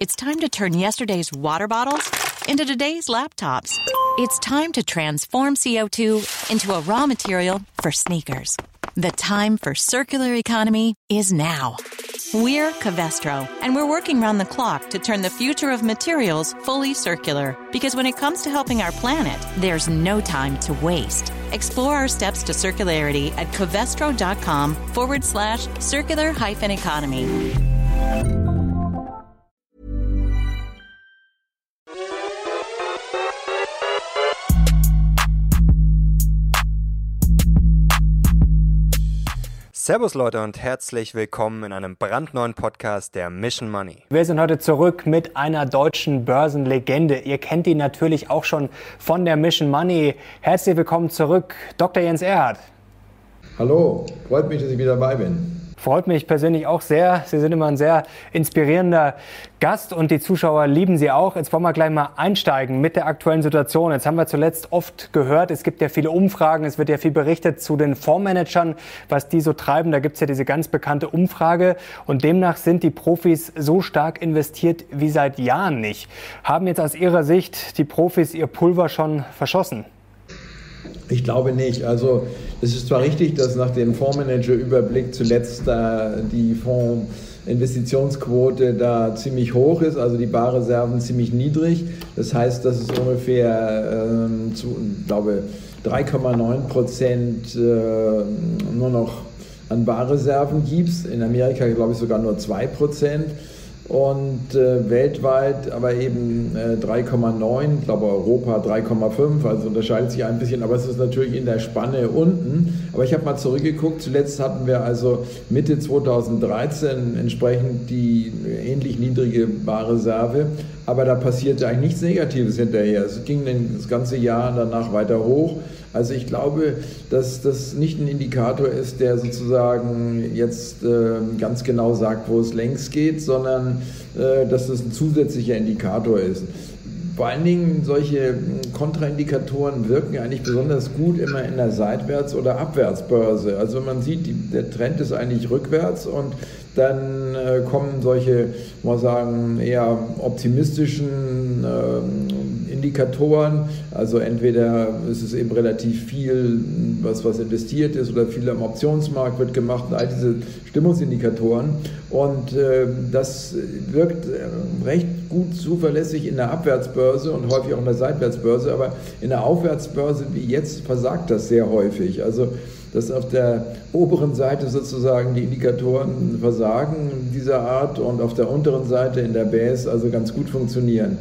It's time to turn yesterday's water bottles into today's laptops. It's time to transform CO2 into a raw material for sneakers. The time for circular economy is now. We're Covestro, and we're working round the clock to turn the future of materials fully circular. Because when it comes to helping our planet, there's no time to waste. Explore our steps to circularity at covestro.com forward slash circular hyphen economy. Servus Leute und herzlich willkommen in einem brandneuen Podcast der Mission Money. Wir sind heute zurück mit einer deutschen Börsenlegende. Ihr kennt ihn natürlich auch schon von der Mission Money. Herzlich willkommen zurück, Dr. Jens Erhardt. Hallo, freut mich, dass ich wieder dabei bin. Freut mich persönlich auch sehr. Sie sind immer ein sehr inspirierender Gast und die Zuschauer lieben Sie auch. Jetzt wollen wir gleich mal einsteigen mit der aktuellen Situation. Jetzt haben wir zuletzt oft gehört, es gibt ja viele Umfragen, es wird ja viel berichtet zu den Fondsmanagern, was die so treiben. Da gibt es ja diese ganz bekannte Umfrage und demnach sind die Profis so stark investiert wie seit Jahren nicht. Haben jetzt aus Ihrer Sicht die Profis ihr Pulver schon verschossen? Ich glaube nicht. Also es ist zwar richtig, dass nach dem Fondsmanager-Überblick zuletzt da die Fondsinvestitionsquote da ziemlich hoch ist, also die Barreserven ziemlich niedrig. Das heißt, dass es ungefähr, ähm, zu, glaube 3,9 Prozent äh, nur noch an Barreserven gibt. In Amerika glaube ich sogar nur 2 Prozent und äh, weltweit aber eben äh, 3,9, ich glaube Europa 3,5, also unterscheidet sich ein bisschen, aber es ist natürlich in der Spanne unten. Aber ich habe mal zurückgeguckt, zuletzt hatten wir also Mitte 2013 entsprechend die ähnlich niedrige Barreserve, aber da passierte eigentlich nichts Negatives hinterher. Es ging das ganze Jahr danach weiter hoch. Also ich glaube, dass das nicht ein Indikator ist, der sozusagen jetzt äh, ganz genau sagt, wo es längs geht, sondern äh, dass das ein zusätzlicher Indikator ist. Vor allen Dingen solche Kontraindikatoren wirken eigentlich besonders gut immer in der Seitwärts- oder Abwärtsbörse. Also man sieht, der Trend ist eigentlich rückwärts und dann äh, kommen solche, mal sagen, eher optimistischen äh, Indikatoren. Also entweder ist es eben relativ viel, was, was investiert ist oder viel am Optionsmarkt wird gemacht, all diese Stimmungsindikatoren. Und äh, das wirkt äh, recht gut zuverlässig in der Abwärtsbörse und häufig auch in der Seitwärtsbörse, aber in der Aufwärtsbörse wie jetzt versagt das sehr häufig. Also dass auf der oberen Seite sozusagen die Indikatoren versagen dieser Art und auf der unteren Seite in der Base also ganz gut funktionieren.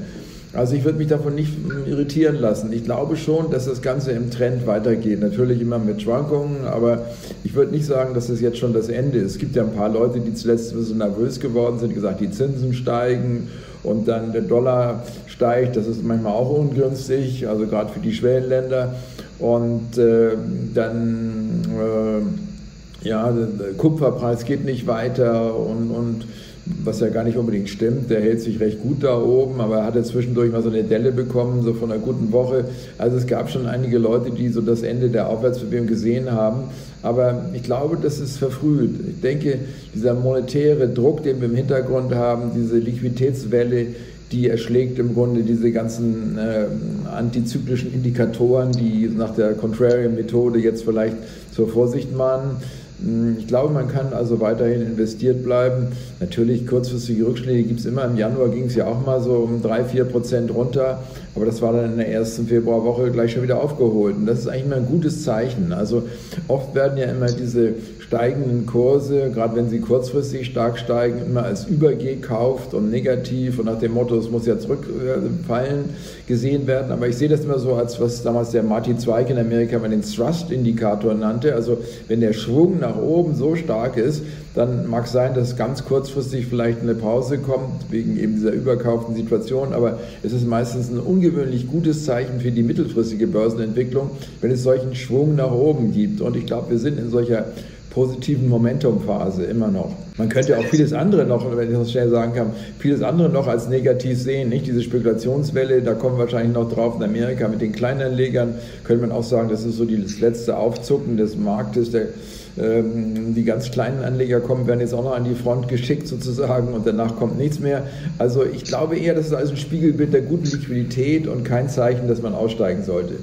Also ich würde mich davon nicht irritieren lassen. Ich glaube schon, dass das Ganze im Trend weitergeht. Natürlich immer mit Schwankungen, aber ich würde nicht sagen, dass das jetzt schon das Ende ist. Es gibt ja ein paar Leute, die zuletzt ein bisschen nervös geworden sind, gesagt, die Zinsen steigen und dann der Dollar steigt. Das ist manchmal auch ungünstig, also gerade für die Schwellenländer. Und äh, dann, äh, ja, der Kupferpreis geht nicht weiter und, und was ja gar nicht unbedingt stimmt. Der hält sich recht gut da oben, aber er hatte zwischendurch mal so eine Delle bekommen, so von einer guten Woche. Also es gab schon einige Leute, die so das Ende der Aufwärtsbewegung gesehen haben. Aber ich glaube, das ist verfrüht. Ich denke, dieser monetäre Druck, den wir im Hintergrund haben, diese Liquiditätswelle, die erschlägt im Grunde diese ganzen äh, antizyklischen Indikatoren, die nach der Contrarian-Methode jetzt vielleicht zur Vorsicht mahnen. Hm, ich glaube, man kann also weiterhin investiert bleiben. Natürlich kurzfristige Rückschläge gibt es immer. Im Januar ging es ja auch mal so um 3, 4 Prozent runter, aber das war dann in der ersten Februarwoche gleich schon wieder aufgeholt. Und das ist eigentlich immer ein gutes Zeichen. Also oft werden ja immer diese steigenden Kurse, gerade wenn sie kurzfristig stark steigen, immer als übergekauft und negativ und nach dem Motto, es muss ja zurückfallen, gesehen werden. Aber ich sehe das immer so, als was damals der Martin Zweig in Amerika mal den Thrust-Indikator nannte. Also wenn der Schwung nach oben so stark ist, dann mag sein, dass ganz kurzfristig vielleicht eine Pause kommt, wegen eben dieser überkauften Situation. Aber es ist meistens ein ungewöhnlich gutes Zeichen für die mittelfristige Börsenentwicklung, wenn es solchen Schwung nach oben gibt. Und ich glaube, wir sind in solcher positiven Momentumphase immer noch. Man könnte auch vieles andere noch, wenn ich das schnell sagen kann, vieles andere noch als negativ sehen. Nicht diese Spekulationswelle, da kommen wahrscheinlich noch drauf in Amerika mit den Kleinanlegern, könnte man auch sagen, das ist so das letzte Aufzucken des Marktes. Der, ähm, die ganz kleinen Anleger kommen, werden jetzt auch noch an die Front geschickt sozusagen und danach kommt nichts mehr. Also ich glaube eher, das ist also ein Spiegelbild der guten Liquidität und kein Zeichen, dass man aussteigen sollte.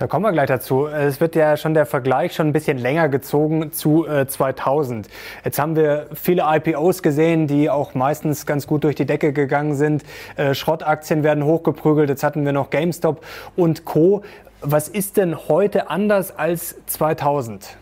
Da kommen wir gleich dazu. Es wird ja schon der Vergleich schon ein bisschen länger gezogen zu äh, 2000. Jetzt haben wir viele IPOs gesehen, die auch meistens ganz gut durch die Decke gegangen sind. Äh, Schrottaktien werden hochgeprügelt. Jetzt hatten wir noch GameStop und Co. Was ist denn heute anders als 2000?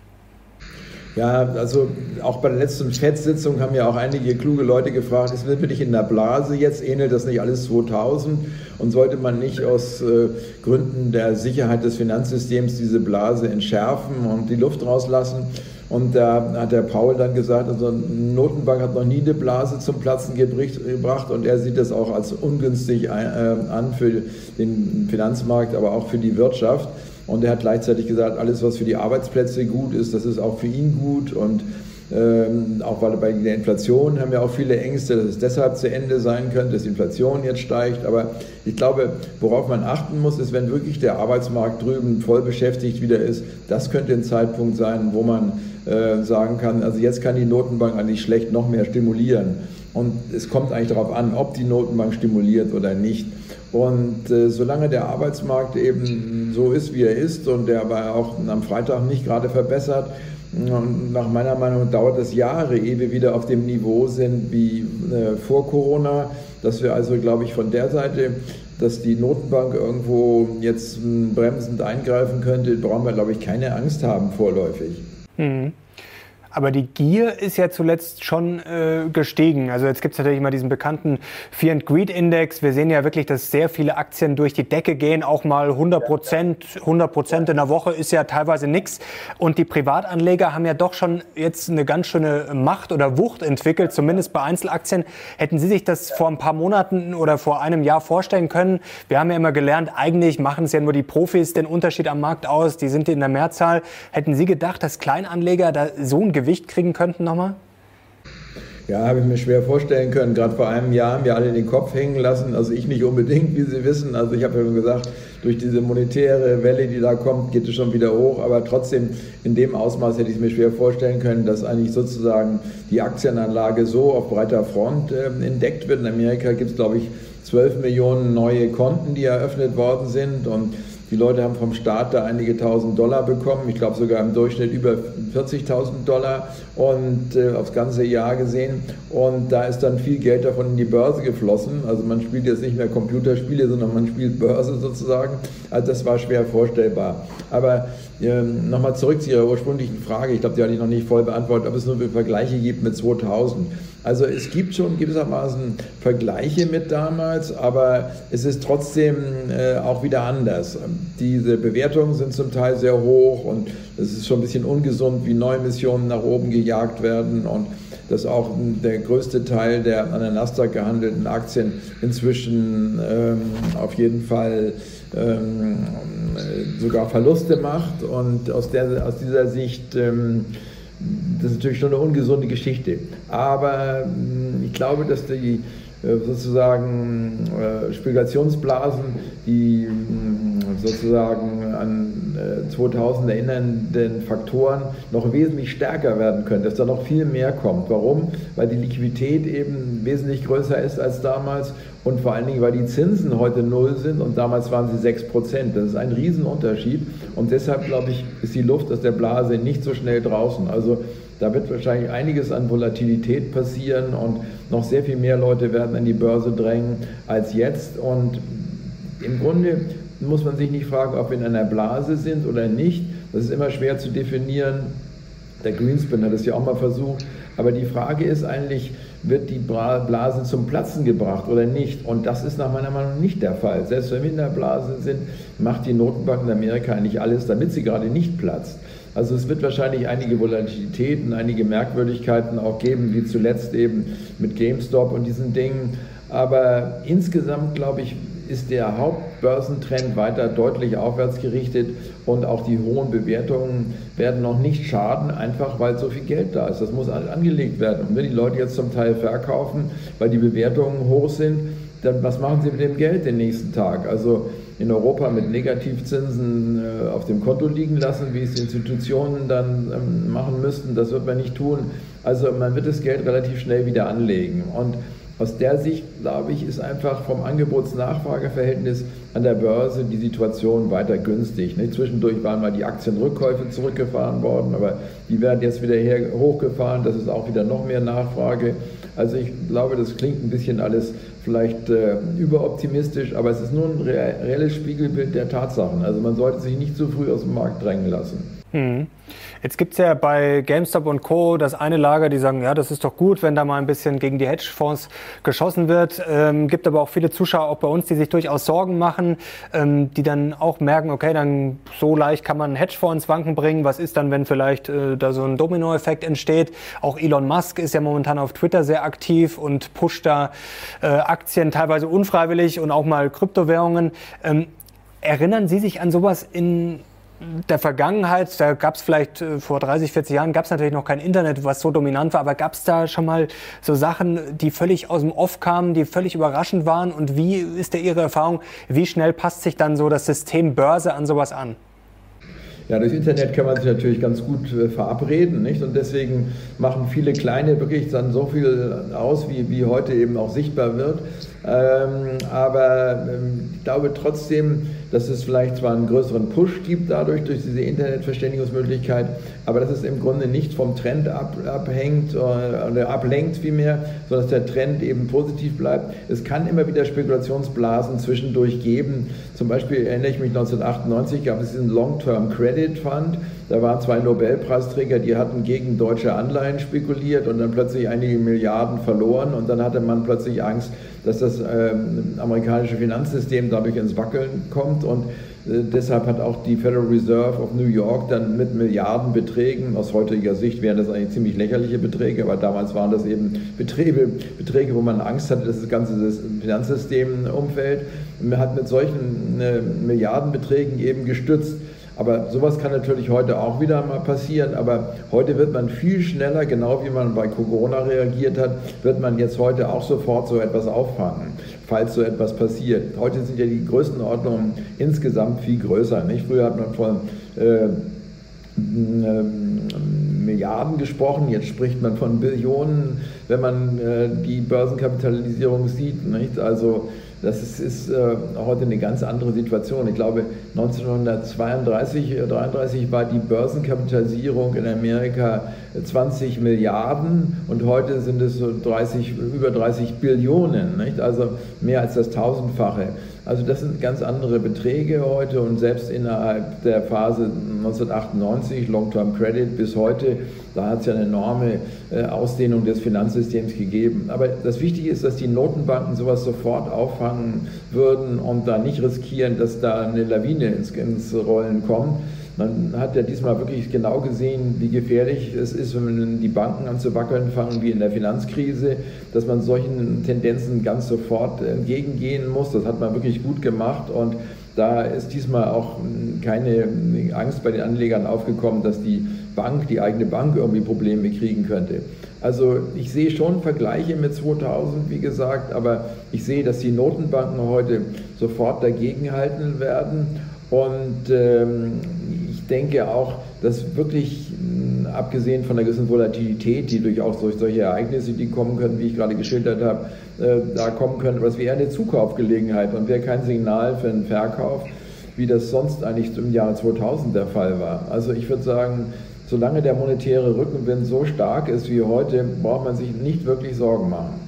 Ja, also auch bei der letzten FED-Sitzung haben ja auch einige kluge Leute gefragt, ist wirklich in der Blase jetzt, ähnelt das nicht alles 2000 und sollte man nicht aus äh, Gründen der Sicherheit des Finanzsystems diese Blase entschärfen und die Luft rauslassen? Und da hat der Paul dann gesagt, also Notenbank hat noch nie eine Blase zum Platzen gebracht und er sieht das auch als ungünstig äh, an für den Finanzmarkt, aber auch für die Wirtschaft. Und er hat gleichzeitig gesagt, alles, was für die Arbeitsplätze gut ist, das ist auch für ihn gut. Und ähm, auch weil bei der Inflation haben wir auch viele Ängste, dass es deshalb zu Ende sein könnte, dass die Inflation jetzt steigt. Aber ich glaube, worauf man achten muss, ist, wenn wirklich der Arbeitsmarkt drüben voll beschäftigt wieder ist, das könnte ein Zeitpunkt sein, wo man äh, sagen kann, also jetzt kann die Notenbank eigentlich schlecht noch mehr stimulieren. Und es kommt eigentlich darauf an, ob die Notenbank stimuliert oder nicht. Und äh, solange der Arbeitsmarkt eben so ist, wie er ist und der aber auch am Freitag nicht gerade verbessert, nach meiner Meinung dauert es Jahre, ehe wir wieder auf dem Niveau sind wie äh, vor Corona, dass wir also, glaube ich, von der Seite, dass die Notenbank irgendwo jetzt hm, bremsend eingreifen könnte, brauchen wir, glaube ich, keine Angst haben vorläufig. Mhm. Aber die Gier ist ja zuletzt schon äh, gestiegen. Also jetzt gibt es natürlich immer diesen bekannten Fear and Greed Index. Wir sehen ja wirklich, dass sehr viele Aktien durch die Decke gehen. Auch mal 100 Prozent, 100 Prozent in der Woche ist ja teilweise nichts. Und die Privatanleger haben ja doch schon jetzt eine ganz schöne Macht oder Wucht entwickelt, zumindest bei Einzelaktien. Hätten Sie sich das vor ein paar Monaten oder vor einem Jahr vorstellen können? Wir haben ja immer gelernt, eigentlich machen es ja nur die Profis den Unterschied am Markt aus. Die sind in der Mehrzahl. Hätten Sie gedacht, dass Kleinanleger da so ein Gewicht Gewicht kriegen könnten nochmal? Ja, habe ich mir schwer vorstellen können. Gerade vor einem Jahr haben wir alle den Kopf hängen lassen. Also ich nicht unbedingt, wie Sie wissen. Also ich habe ja schon gesagt, durch diese monetäre Welle, die da kommt, geht es schon wieder hoch. Aber trotzdem, in dem Ausmaß hätte ich es mir schwer vorstellen können, dass eigentlich sozusagen die Aktienanlage so auf breiter Front äh, entdeckt wird. In Amerika gibt es, glaube ich, 12 Millionen neue Konten, die eröffnet worden sind. Und die Leute haben vom Staat da einige tausend Dollar bekommen, ich glaube sogar im Durchschnitt über 40.000 Dollar und äh, aufs ganze Jahr gesehen. Und da ist dann viel Geld davon in die Börse geflossen. Also man spielt jetzt nicht mehr Computerspiele, sondern man spielt Börse sozusagen. Also das war schwer vorstellbar. Aber ähm, nochmal zurück zu Ihrer ursprünglichen Frage. Ich glaube, die hatte ich noch nicht voll beantwortet, ob es nur Vergleiche gibt mit 2000. Also es gibt schon gewissermaßen Vergleiche mit damals, aber es ist trotzdem äh, auch wieder anders. Diese Bewertungen sind zum Teil sehr hoch und es ist schon ein bisschen ungesund, wie neue Missionen nach oben gejagt werden und dass auch der größte Teil der an der Nasdaq gehandelten Aktien inzwischen ähm, auf jeden Fall ähm, sogar Verluste macht und aus, der, aus dieser Sicht ähm, das ist natürlich schon eine ungesunde Geschichte. Aber hm, ich glaube, dass die äh, sozusagen äh, Spekulationsblasen, die hm, sozusagen an 2000 äh, erinnernden Faktoren noch wesentlich stärker werden können, dass da noch viel mehr kommt. Warum? Weil die Liquidität eben wesentlich größer ist als damals und vor allen Dingen, weil die Zinsen heute null sind und damals waren sie 6 Prozent. Das ist ein Riesenunterschied und deshalb, glaube ich, ist die Luft aus der Blase nicht so schnell draußen. Also da wird wahrscheinlich einiges an Volatilität passieren und noch sehr viel mehr Leute werden an die Börse drängen als jetzt. Und im Grunde muss man sich nicht fragen, ob wir in einer Blase sind oder nicht. Das ist immer schwer zu definieren. Der Greenspan hat es ja auch mal versucht. Aber die Frage ist eigentlich, wird die Blase zum Platzen gebracht oder nicht? Und das ist nach meiner Meinung nicht der Fall. Selbst wenn wir in der Blase sind, macht die Notenbank in Amerika eigentlich alles, damit sie gerade nicht platzt. Also es wird wahrscheinlich einige Volatilitäten, einige Merkwürdigkeiten auch geben, wie zuletzt eben mit GameStop und diesen Dingen. Aber insgesamt, glaube ich, ist der Hauptbörsentrend weiter deutlich aufwärts gerichtet und auch die hohen Bewertungen werden noch nicht schaden, einfach weil so viel Geld da ist. Das muss angelegt werden. Und wenn die Leute jetzt zum Teil verkaufen, weil die Bewertungen hoch sind, dann was machen sie mit dem Geld den nächsten Tag? Also in Europa mit Negativzinsen äh, auf dem Konto liegen lassen, wie es Institutionen dann ähm, machen müssten, das wird man nicht tun. Also man wird das Geld relativ schnell wieder anlegen. Und aus der Sicht, glaube ich, ist einfach vom Angebots-Nachfrage-Verhältnis an der Börse die Situation weiter günstig. Nicht? Zwischendurch waren mal die Aktienrückkäufe zurückgefahren worden, aber die werden jetzt wieder her hochgefahren. Das ist auch wieder noch mehr Nachfrage. Also ich glaube, das klingt ein bisschen alles vielleicht äh, überoptimistisch, aber es ist nur ein reelles Spiegelbild der Tatsachen. Also man sollte sich nicht zu früh aus dem Markt drängen lassen. Mhm. Jetzt gibt es ja bei GameStop und Co. das eine Lager, die sagen, ja, das ist doch gut, wenn da mal ein bisschen gegen die Hedgefonds geschossen wird. Ähm, gibt aber auch viele Zuschauer, auch bei uns, die sich durchaus Sorgen machen, ähm, die dann auch merken, okay, dann so leicht kann man Hedgefonds Wanken bringen. Was ist dann, wenn vielleicht äh, da so ein Dominoeffekt entsteht? Auch Elon Musk ist ja momentan auf Twitter sehr aktiv und pusht da äh, Aktien teilweise unfreiwillig und auch mal Kryptowährungen. Ähm, erinnern Sie sich an sowas in der Vergangenheit, da gab es vielleicht äh, vor 30, 40 Jahren, gab es natürlich noch kein Internet, was so dominant war, aber gab es da schon mal so Sachen, die völlig aus dem Off kamen, die völlig überraschend waren? Und wie ist da Ihre Erfahrung, wie schnell passt sich dann so das System Börse an sowas an? Ja, durch Internet kann man sich natürlich ganz gut äh, verabreden, nicht? Und deswegen machen viele kleine wirklich dann so viel aus, wie, wie heute eben auch sichtbar wird. Ähm, aber ähm, ich glaube trotzdem, dass es vielleicht zwar einen größeren Push gibt dadurch, durch diese Internetverständigungsmöglichkeit, aber dass es im Grunde nicht vom Trend ab, abhängt oder, oder ablenkt vielmehr, sondern dass der Trend eben positiv bleibt. Es kann immer wieder Spekulationsblasen zwischendurch geben. Zum Beispiel erinnere ich mich 1998 gab es diesen Long-Term Credit Fund. Da waren zwei Nobelpreisträger, die hatten gegen deutsche Anleihen spekuliert und dann plötzlich einige Milliarden verloren und dann hatte man plötzlich Angst, dass das äh, amerikanische Finanzsystem dadurch ins Wackeln kommt und äh, deshalb hat auch die Federal Reserve of New York dann mit Milliardenbeträgen, aus heutiger Sicht wären das eigentlich ziemlich lächerliche Beträge, aber damals waren das eben Beträge, Beträge wo man Angst hatte, dass das ganze Finanzsystem umfällt, man hat mit solchen äh, Milliardenbeträgen eben gestützt. Aber sowas kann natürlich heute auch wieder mal passieren. Aber heute wird man viel schneller, genau wie man bei Corona reagiert hat, wird man jetzt heute auch sofort so etwas auffangen, falls so etwas passiert. Heute sind ja die Größenordnungen insgesamt viel größer. Nicht? Früher hat man von äh, Milliarden gesprochen, jetzt spricht man von Billionen, wenn man äh, die Börsenkapitalisierung sieht. Nicht? Also das ist, ist äh, heute eine ganz andere Situation. Ich glaube, 1932, 1933 äh, war die Börsenkapitalisierung in Amerika 20 Milliarden und heute sind es so 30, über 30 Billionen, nicht? also mehr als das Tausendfache. Also das sind ganz andere Beträge heute und selbst innerhalb der Phase 1998, Long-Term Credit bis heute, da hat es ja eine enorme äh, Ausdehnung des Finanzsystems gegeben. Aber das Wichtige ist, dass die Notenbanken sowas sofort auffangen würden und da nicht riskieren, dass da eine Lawine ins, ins Rollen kommt. Man hat ja diesmal wirklich genau gesehen, wie gefährlich es ist, wenn die Banken an zu wackeln fangen, wie in der Finanzkrise, dass man solchen Tendenzen ganz sofort entgegengehen muss. Das hat man wirklich gut gemacht und da ist diesmal auch keine Angst bei den Anlegern aufgekommen, dass die Bank, die eigene Bank irgendwie Probleme kriegen könnte. Also ich sehe schon Vergleiche mit 2000, wie gesagt, aber ich sehe, dass die Notenbanken heute sofort dagegenhalten werden und ähm, denke auch, dass wirklich, abgesehen von der gewissen Volatilität, die durchaus durch solche Ereignisse, die kommen können, wie ich gerade geschildert habe, äh, da kommen können, was wäre eine Zukaufgelegenheit und wäre kein Signal für einen Verkauf, wie das sonst eigentlich im Jahr 2000 der Fall war. Also ich würde sagen, solange der monetäre Rückenwind so stark ist wie heute, braucht man sich nicht wirklich Sorgen machen.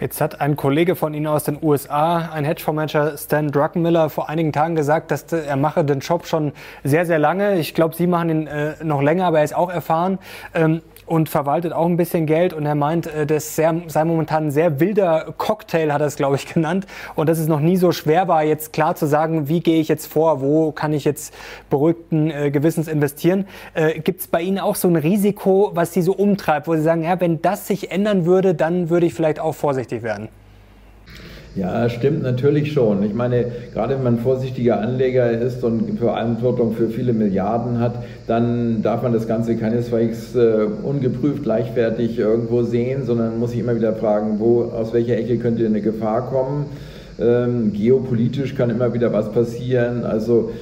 Jetzt hat ein Kollege von Ihnen aus den USA, ein Hedgefondsmanager Stan Druckenmiller, vor einigen Tagen gesagt, dass er mache den Job schon sehr, sehr lange. Ich glaube, Sie machen ihn äh, noch länger, aber er ist auch erfahren. Ähm, und verwaltet auch ein bisschen Geld. Und er meint, äh, das sei momentan ein sehr wilder Cocktail, hat er es, glaube ich, genannt. Und dass es noch nie so schwer war, jetzt klar zu sagen, wie gehe ich jetzt vor, wo kann ich jetzt beruhigten äh, Gewissens investieren. Äh, Gibt es bei Ihnen auch so ein Risiko, was Sie so umtreibt, wo Sie sagen, ja, wenn das sich ändern würde, dann würde ich vielleicht auch vorsichtig werden? Ja, stimmt natürlich schon. Ich meine, gerade wenn man vorsichtiger Anleger ist und Verantwortung für viele Milliarden hat, dann darf man das Ganze keinesfalls äh, ungeprüft leichtfertig irgendwo sehen, sondern muss sich immer wieder fragen, wo, aus welcher Ecke könnte eine Gefahr kommen. Ähm, geopolitisch kann immer wieder was passieren. Also,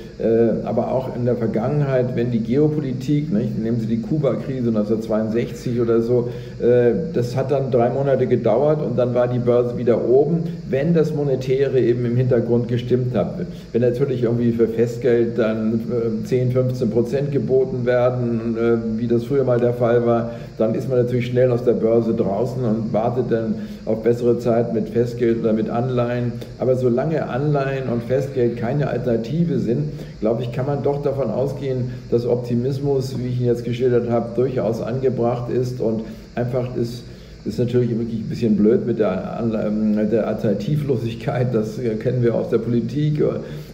aber auch in der Vergangenheit, wenn die Geopolitik, nicht, nehmen Sie die Kuba-Krise 1962 oder so, äh, das hat dann drei Monate gedauert und dann war die Börse wieder oben, wenn das Monetäre eben im Hintergrund gestimmt hat. Wenn natürlich irgendwie für Festgeld dann äh, 10, 15 Prozent geboten werden, äh, wie das früher mal der Fall war, dann ist man natürlich schnell aus der Börse draußen und wartet dann auf bessere Zeit mit Festgeld oder mit Anleihen. Aber solange Anleihen und Festgeld keine Alternative sind, glaube ich, kann man doch davon ausgehen, dass Optimismus, wie ich ihn jetzt geschildert habe, durchaus angebracht ist und einfach ist ist natürlich wirklich ein bisschen blöd mit der, ähm, der Alternativlosigkeit, das kennen wir aus der Politik.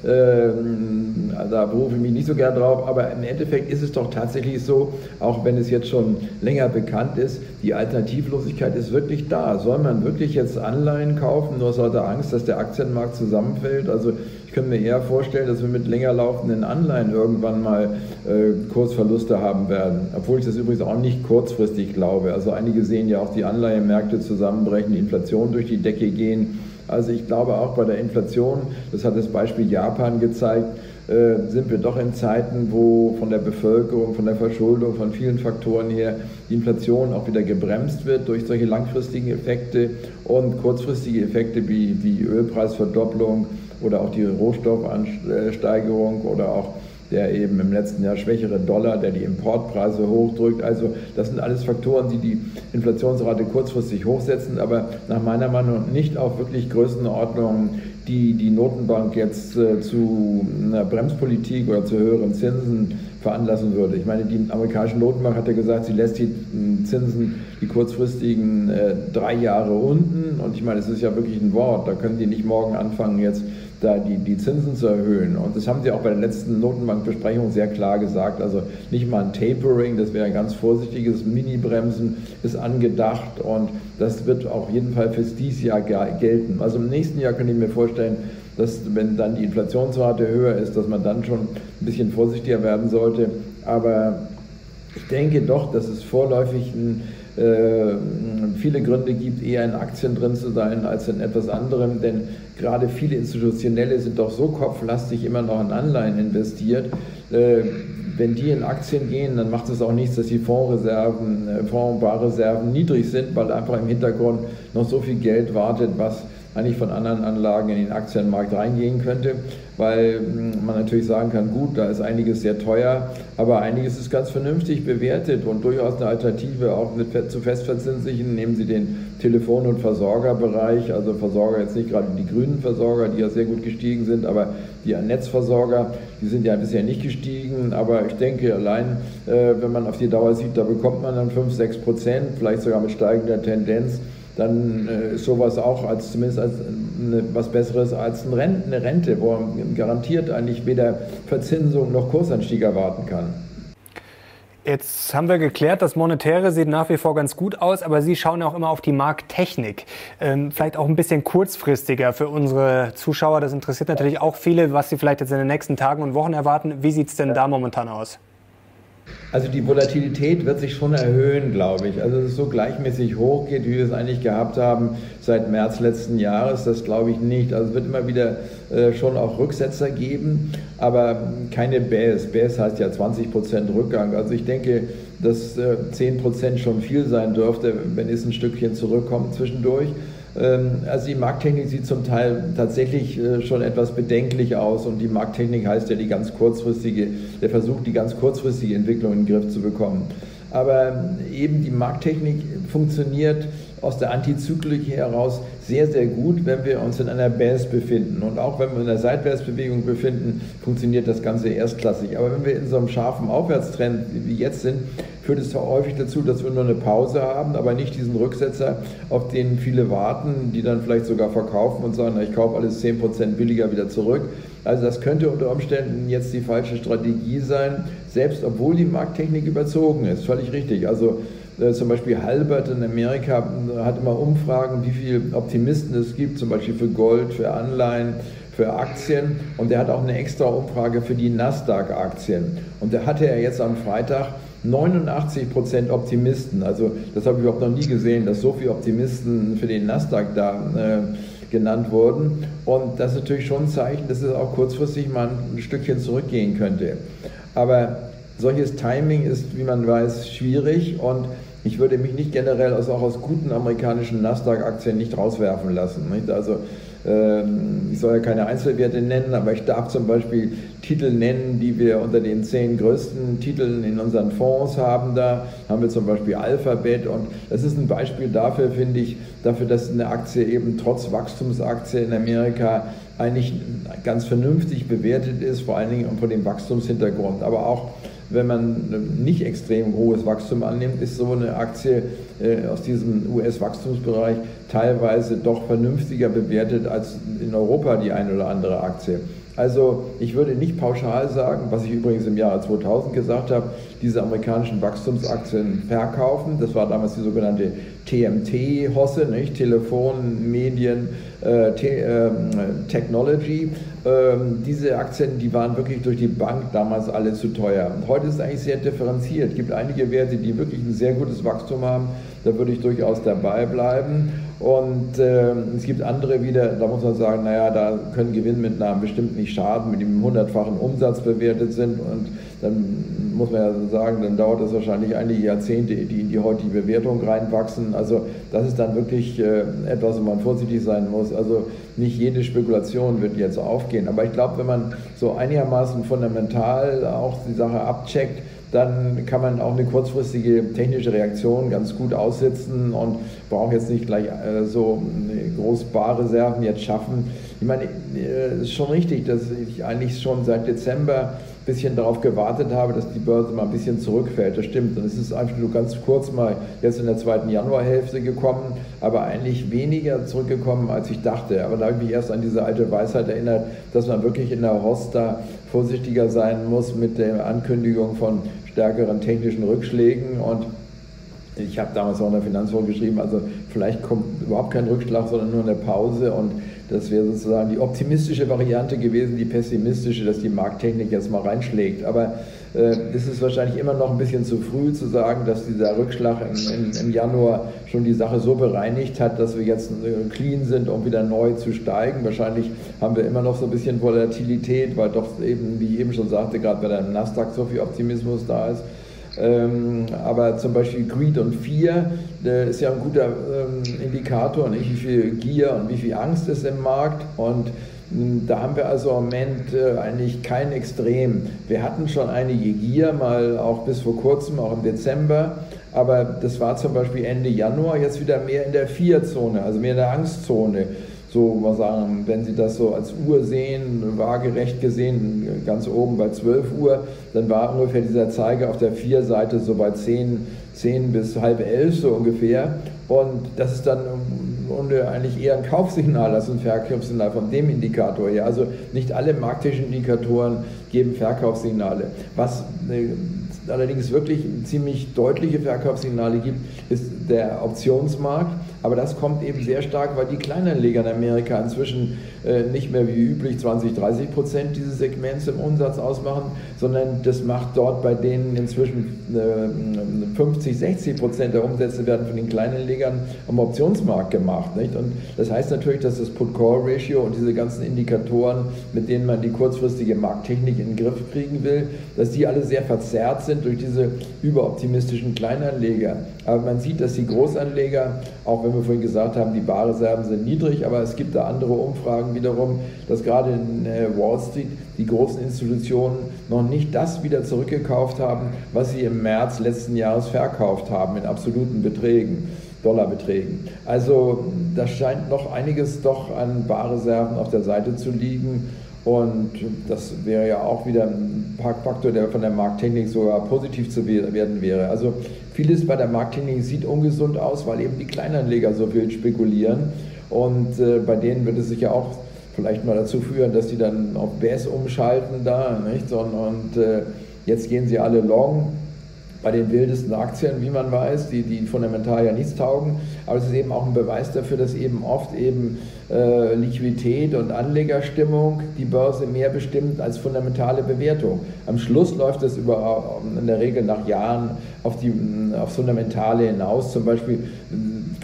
Ähm, da berufe ich mich nicht so gern drauf, aber im Endeffekt ist es doch tatsächlich so, auch wenn es jetzt schon länger bekannt ist, die Alternativlosigkeit ist wirklich da. Soll man wirklich jetzt Anleihen kaufen, nur aus lauter Angst, dass der Aktienmarkt zusammenfällt? Also könnte mir eher vorstellen, dass wir mit länger laufenden Anleihen irgendwann mal äh, Kursverluste haben werden. Obwohl ich das übrigens auch nicht kurzfristig glaube. Also einige sehen ja auch die Anleihenmärkte zusammenbrechen, die Inflation durch die Decke gehen. Also ich glaube auch bei der Inflation, das hat das Beispiel Japan gezeigt, äh, sind wir doch in Zeiten, wo von der Bevölkerung, von der Verschuldung, von vielen Faktoren her die Inflation auch wieder gebremst wird durch solche langfristigen Effekte und kurzfristige Effekte wie die Ölpreisverdopplung oder auch die Rohstoffansteigerung oder auch der eben im letzten Jahr schwächere Dollar, der die Importpreise hochdrückt. Also das sind alles Faktoren, die die Inflationsrate kurzfristig hochsetzen, aber nach meiner Meinung nicht auf wirklich Größenordnungen, die die Notenbank jetzt äh, zu einer Bremspolitik oder zu höheren Zinsen veranlassen würde. Ich meine, die amerikanische Notenbank hat ja gesagt, sie lässt die Zinsen, die kurzfristigen, äh, drei Jahre unten. Und ich meine, es ist ja wirklich ein Wort. Da können die nicht morgen anfangen, jetzt da die, die Zinsen zu erhöhen. Und das haben sie auch bei der letzten Notenbankbesprechung sehr klar gesagt. Also nicht mal ein Tapering, das wäre ein ganz vorsichtiges Mini-Bremsen, ist angedacht und das wird auf jeden Fall fürs dieses Jahr gelten. Also im nächsten Jahr könnte ich mir vorstellen, dass wenn dann die Inflationsrate höher ist, dass man dann schon ein bisschen vorsichtiger werden sollte. Aber ich denke doch, dass es vorläufig ein äh, viele Gründe gibt, eher in Aktien drin zu sein als in etwas anderem, denn gerade viele Institutionelle sind doch so kopflastig immer noch in Anleihen investiert. Äh, wenn die in Aktien gehen, dann macht es auch nichts, dass die Fondsreserven, äh, Fondsbarreserven niedrig sind, weil einfach im Hintergrund noch so viel Geld wartet, was eigentlich von anderen Anlagen in den Aktienmarkt reingehen könnte, weil hm, man natürlich sagen kann, gut, da ist einiges sehr teuer, aber einiges ist ganz vernünftig bewertet und durchaus eine Alternative auch mit, zu festverzinslichen. Nehmen Sie den Telefon- und Versorgerbereich, also Versorger jetzt nicht gerade die grünen Versorger, die ja sehr gut gestiegen sind, aber die Netzversorger, die sind ja bisher nicht gestiegen, aber ich denke allein, äh, wenn man auf die Dauer sieht, da bekommt man dann 5, 6 Prozent, vielleicht sogar mit steigender Tendenz dann äh, ist sowas auch als zumindest als eine, was Besseres als eine Rente, eine Rente, wo man garantiert eigentlich weder Verzinsung noch Kursanstieg erwarten kann. Jetzt haben wir geklärt, das Monetäre sieht nach wie vor ganz gut aus, aber Sie schauen auch immer auf die Markttechnik. Ähm, vielleicht auch ein bisschen kurzfristiger für unsere Zuschauer. Das interessiert natürlich auch viele, was sie vielleicht jetzt in den nächsten Tagen und Wochen erwarten. Wie sieht es denn da momentan aus? Also die Volatilität wird sich schon erhöhen, glaube ich. Also dass es so gleichmäßig hochgeht, wie wir es eigentlich gehabt haben seit März letzten Jahres, das glaube ich nicht. Also es wird immer wieder äh, schon auch Rücksetzer geben, aber keine Bäs. Bäs heißt ja 20 Prozent Rückgang. Also ich denke, dass äh, 10 Prozent schon viel sein dürfte, wenn es ein Stückchen zurückkommt zwischendurch. Ähm, also die Markttechnik sieht zum Teil tatsächlich äh, schon etwas bedenklich aus und die Markttechnik heißt ja die ganz kurzfristige, der Versuch, die ganz kurzfristige Entwicklung in den Griff zu bekommen. Aber eben die Markttechnik funktioniert aus der Antizyklik heraus sehr, sehr gut, wenn wir uns in einer Base befinden. Und auch wenn wir in einer Seitwärtsbewegung befinden, funktioniert das Ganze erstklassig. Aber wenn wir in so einem scharfen Aufwärtstrend wie jetzt sind, führt es häufig dazu, dass wir nur eine Pause haben, aber nicht diesen Rücksetzer, auf den viele warten, die dann vielleicht sogar verkaufen und sagen, ich kaufe alles 10% billiger wieder zurück. Also das könnte unter Umständen jetzt die falsche Strategie sein, selbst obwohl die Markttechnik überzogen ist. Völlig richtig. Also zum Beispiel Halbert in Amerika hat immer Umfragen, wie viele Optimisten es gibt, zum Beispiel für Gold, für Anleihen, für Aktien. Und der hat auch eine extra Umfrage für die Nasdaq-Aktien. Und da hatte er jetzt am Freitag 89 Prozent Optimisten. Also das habe ich überhaupt noch nie gesehen, dass so viele Optimisten für den Nasdaq da äh, genannt wurden. Und das ist natürlich schon ein Zeichen, dass es auch kurzfristig mal ein Stückchen zurückgehen könnte. Aber solches Timing ist, wie man weiß, schwierig und ich würde mich nicht generell aus, auch aus guten amerikanischen Nasdaq-Aktien nicht rauswerfen lassen. Nicht? Also ähm, ich soll ja keine Einzelwerte nennen, aber ich darf zum Beispiel Titel nennen, die wir unter den zehn größten Titeln in unseren Fonds haben. Da haben wir zum Beispiel Alphabet und das ist ein Beispiel dafür, finde ich, dafür, dass eine Aktie eben trotz Wachstumsaktie in Amerika eigentlich ganz vernünftig bewertet ist, vor allen Dingen vor dem Wachstumshintergrund. Aber auch wenn man nicht extrem hohes Wachstum annimmt, ist so eine Aktie äh, aus diesem US-Wachstumsbereich teilweise doch vernünftiger bewertet als in Europa die eine oder andere Aktie. Also ich würde nicht pauschal sagen, was ich übrigens im Jahre 2000 gesagt habe, diese amerikanischen Wachstumsaktien verkaufen. Das war damals die sogenannte TMT-Hosse, nicht? Telefon, Medien, äh, Te äh, Technology. Ähm, diese Aktien, die waren wirklich durch die Bank damals alle zu teuer. Und heute ist es eigentlich sehr differenziert. Es gibt einige Werte, die wirklich ein sehr gutes Wachstum haben. Da würde ich durchaus dabei bleiben. Und äh, es gibt andere wieder, da muss man sagen, naja, da können Gewinnmitnahmen bestimmt nicht schaden, mit dem hundertfachen Umsatz bewertet sind. Und dann muss man ja sagen, dann dauert das wahrscheinlich einige Jahrzehnte, die in die heutige Bewertung reinwachsen. Also das ist dann wirklich äh, etwas, wo man vorsichtig sein muss. Also nicht jede Spekulation wird jetzt aufgehen. Aber ich glaube, wenn man so einigermaßen fundamental auch die Sache abcheckt, dann kann man auch eine kurzfristige technische Reaktion ganz gut aussitzen und braucht jetzt nicht gleich äh, so große Barreserven jetzt schaffen. Ich meine, es äh, ist schon richtig, dass ich eigentlich schon seit Dezember bisschen darauf gewartet habe, dass die Börse mal ein bisschen zurückfällt. Das stimmt. Und es ist einfach nur ganz kurz mal jetzt in der zweiten Januarhälfte gekommen, aber eigentlich weniger zurückgekommen, als ich dachte. Aber da habe ich mich erst an diese alte Weisheit erinnert, dass man wirklich in der Hosta vorsichtiger sein muss mit der Ankündigung von stärkeren technischen Rückschlägen und ich habe damals auch in der Finanzwoche geschrieben, also vielleicht kommt überhaupt kein Rückschlag, sondern nur eine Pause und das wäre sozusagen die optimistische Variante gewesen, die pessimistische, dass die Markttechnik jetzt mal reinschlägt. Aber äh, ist es wahrscheinlich immer noch ein bisschen zu früh zu sagen, dass dieser Rückschlag im, im, im Januar schon die Sache so bereinigt hat, dass wir jetzt äh, clean sind, um wieder neu zu steigen. Wahrscheinlich haben wir immer noch so ein bisschen Volatilität, weil doch eben, wie ich eben schon sagte, gerade bei der Nasdaq so viel Optimismus da ist. Ähm, aber zum Beispiel Greed und Fear äh, ist ja ein guter ähm, Indikator, nicht? wie viel Gier und wie viel Angst ist im Markt. Und hm, da haben wir also im Moment äh, eigentlich kein Extrem. Wir hatten schon einige Gier, mal auch bis vor kurzem, auch im Dezember. Aber das war zum Beispiel Ende Januar jetzt wieder mehr in der Vier-Zone, also mehr in der Angstzone so mal sagen, wenn Sie das so als Uhr sehen, waagerecht gesehen, ganz oben bei 12 Uhr, dann war ungefähr dieser Zeiger auf der Vier-Seite so bei 10, 10 bis halb elf so ungefähr. Und das ist dann eigentlich eher ein Kaufsignal als ein Verkaufssignal von dem Indikator her. Also nicht alle marktischen Indikatoren geben Verkaufssignale. Was äh, allerdings wirklich ziemlich deutliche Verkaufssignale gibt, ist der Optionsmarkt. Aber das kommt eben sehr stark, weil die Kleinanleger in Amerika inzwischen äh, nicht mehr wie üblich 20, 30 Prozent dieses Segments im Umsatz ausmachen, sondern das macht dort bei denen inzwischen äh, 50, 60 Prozent der Umsätze werden von den Kleinanlegern am Optionsmarkt gemacht. Nicht? Und das heißt natürlich, dass das Put-Call-Ratio und diese ganzen Indikatoren, mit denen man die kurzfristige Markttechnik in den Griff kriegen will, dass die alle sehr verzerrt sind durch diese überoptimistischen Kleinanleger. Aber man sieht, dass die Großanleger, auch wenn wir vorhin gesagt haben, die Barreserven sind niedrig, aber es gibt da andere Umfragen wiederum, dass gerade in äh, Wall Street die großen Institutionen noch nicht das wieder zurückgekauft haben, was sie im März letzten Jahres verkauft haben in absoluten Beträgen. Dollarbeträgen. Also da scheint noch einiges doch an Barreserven auf der Seite zu liegen. Und das wäre ja auch wieder ein Faktor, der von der Markttechnik sogar positiv zu werden wäre. Also Vieles bei der Markttechnik sieht ungesund aus, weil eben die Kleinanleger so viel spekulieren. Und äh, bei denen wird es sicher auch vielleicht mal dazu führen, dass die dann auf BS umschalten da. Nicht? Und, und äh, jetzt gehen sie alle long. bei den wildesten Aktien, wie man weiß, die, die fundamental ja nichts taugen. Aber es ist eben auch ein Beweis dafür, dass eben oft eben äh, Liquidität und Anlegerstimmung die Börse mehr bestimmt als fundamentale Bewertung. Am Schluss läuft es über, in der Regel nach Jahren auf die auf Fundamentale hinaus. Zum Beispiel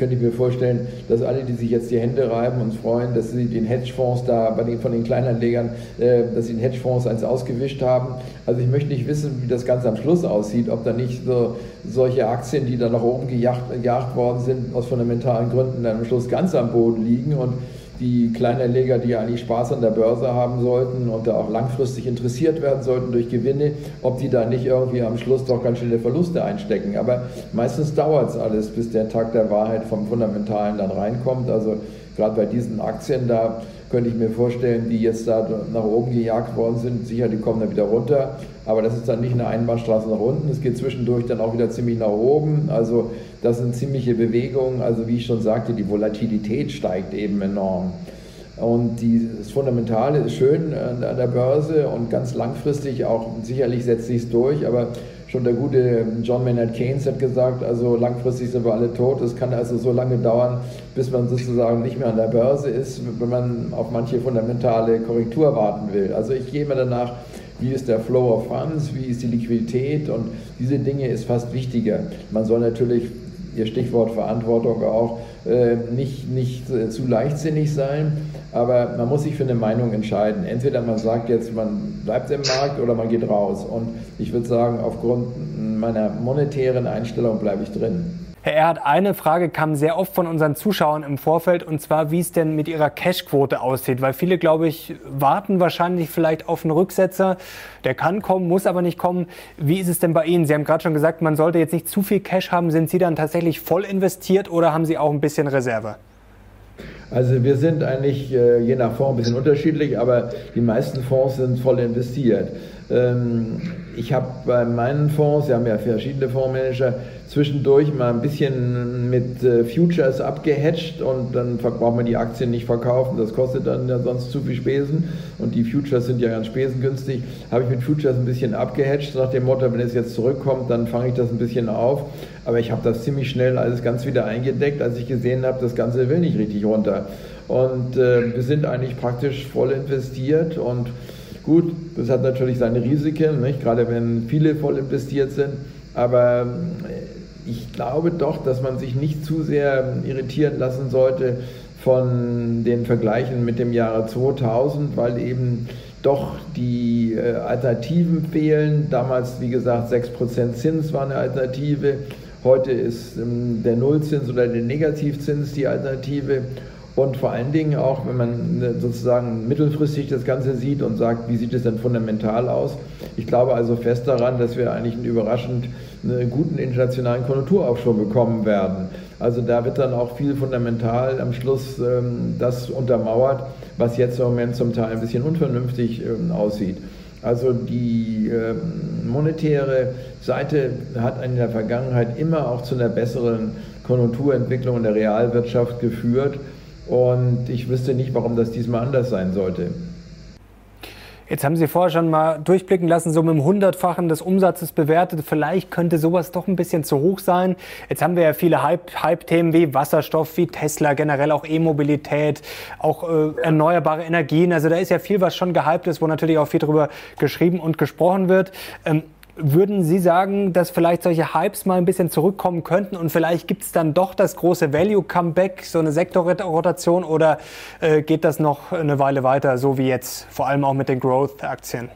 könnte ich mir vorstellen, dass alle, die sich jetzt die Hände reiben und freuen, dass sie den Hedgefonds da bei den, von den Kleinanlegern, äh, dass sie den Hedgefonds eins ausgewischt haben. Also ich möchte nicht wissen, wie das Ganze am Schluss aussieht, ob da nicht so, solche Aktien, die da nach oben gejagt, gejagt worden sind, aus fundamentalen Gründen dann am Schluss ganz am Boden liegen und die Kleinanleger, die eigentlich Spaß an der Börse haben sollten und da auch langfristig interessiert werden sollten durch Gewinne, ob die da nicht irgendwie am Schluss doch ganz schöne Verluste einstecken. Aber meistens dauert es alles, bis der Tag der Wahrheit vom Fundamentalen dann reinkommt. Also gerade bei diesen Aktien, da könnte ich mir vorstellen, die jetzt da nach oben gejagt worden sind, sicher, die kommen dann wieder runter. Aber das ist dann nicht eine Einbahnstraße nach unten. Es geht zwischendurch dann auch wieder ziemlich nach oben. Also das sind ziemliche Bewegungen. Also wie ich schon sagte, die Volatilität steigt eben enorm. Und das Fundamentale ist schön an der Börse und ganz langfristig auch, sicherlich setzt sich es durch, aber schon der gute John Maynard Keynes hat gesagt, also langfristig sind wir alle tot. Es kann also so lange dauern, bis man sozusagen nicht mehr an der Börse ist, wenn man auf manche fundamentale Korrektur warten will. Also ich gehe mir danach, wie ist der Flow of Funds, wie ist die Liquidität und diese Dinge ist fast wichtiger. Man soll natürlich, Ihr Stichwort Verantwortung auch, äh, nicht, nicht äh, zu leichtsinnig sein, aber man muss sich für eine Meinung entscheiden. Entweder man sagt jetzt, man bleibt im Markt oder man geht raus. Und ich würde sagen, aufgrund meiner monetären Einstellung bleibe ich drin. Herr Erhard, eine Frage kam sehr oft von unseren Zuschauern im Vorfeld und zwar, wie es denn mit Ihrer Cashquote aussieht. Weil viele, glaube ich, warten wahrscheinlich vielleicht auf einen Rücksetzer. Der kann kommen, muss aber nicht kommen. Wie ist es denn bei Ihnen? Sie haben gerade schon gesagt, man sollte jetzt nicht zu viel Cash haben. Sind Sie dann tatsächlich voll investiert oder haben Sie auch ein bisschen Reserve? Also wir sind eigentlich äh, je nach Fonds ein bisschen unterschiedlich, aber die meisten Fonds sind voll investiert. Ähm, ich habe bei meinen Fonds, wir haben ja verschiedene Fondsmanager, zwischendurch mal ein bisschen mit äh, Futures abgehatcht und dann braucht man die Aktien nicht verkaufen. Das kostet dann ja sonst zu viel Spesen und die Futures sind ja ganz spesengünstig. Habe ich mit Futures ein bisschen abgehatcht nach dem Motto, wenn es jetzt zurückkommt, dann fange ich das ein bisschen auf. Aber ich habe das ziemlich schnell alles ganz wieder eingedeckt, als ich gesehen habe, das Ganze will nicht richtig runter. Und äh, wir sind eigentlich praktisch voll investiert und Gut, das hat natürlich seine Risiken, nicht? gerade wenn viele voll investiert sind. Aber äh, ich glaube doch, dass man sich nicht zu sehr irritieren lassen sollte von den Vergleichen mit dem Jahre 2000, weil eben doch die äh, Alternativen fehlen. Damals, wie gesagt, 6% Zins war eine Alternative. Heute ist ähm, der Nullzins oder der Negativzins die Alternative. Und vor allen Dingen auch, wenn man äh, sozusagen mittelfristig das Ganze sieht und sagt, wie sieht es denn fundamental aus? Ich glaube also fest daran, dass wir eigentlich einen überraschend einen guten internationalen Konjunkturaufschwung bekommen werden. Also da wird dann auch viel fundamental am Schluss ähm, das untermauert, was jetzt im Moment zum Teil ein bisschen unvernünftig ähm, aussieht. Also die ähm, monetäre Seite hat in der Vergangenheit immer auch zu einer besseren Konjunkturentwicklung in der Realwirtschaft geführt. Und ich wüsste nicht, warum das diesmal anders sein sollte. Jetzt haben Sie vorher schon mal durchblicken lassen, so mit dem Hundertfachen des Umsatzes bewertet. Vielleicht könnte sowas doch ein bisschen zu hoch sein. Jetzt haben wir ja viele Hype-Themen wie Wasserstoff, wie Tesla, generell auch E-Mobilität, auch äh, erneuerbare Energien. Also da ist ja viel, was schon gehypt ist, wo natürlich auch viel drüber geschrieben und gesprochen wird. Ähm, würden Sie sagen, dass vielleicht solche Hypes mal ein bisschen zurückkommen könnten und vielleicht gibt es dann doch das große Value-Comeback, so eine Sektorrotation oder äh, geht das noch eine Weile weiter, so wie jetzt, vor allem auch mit den Growth-Aktien?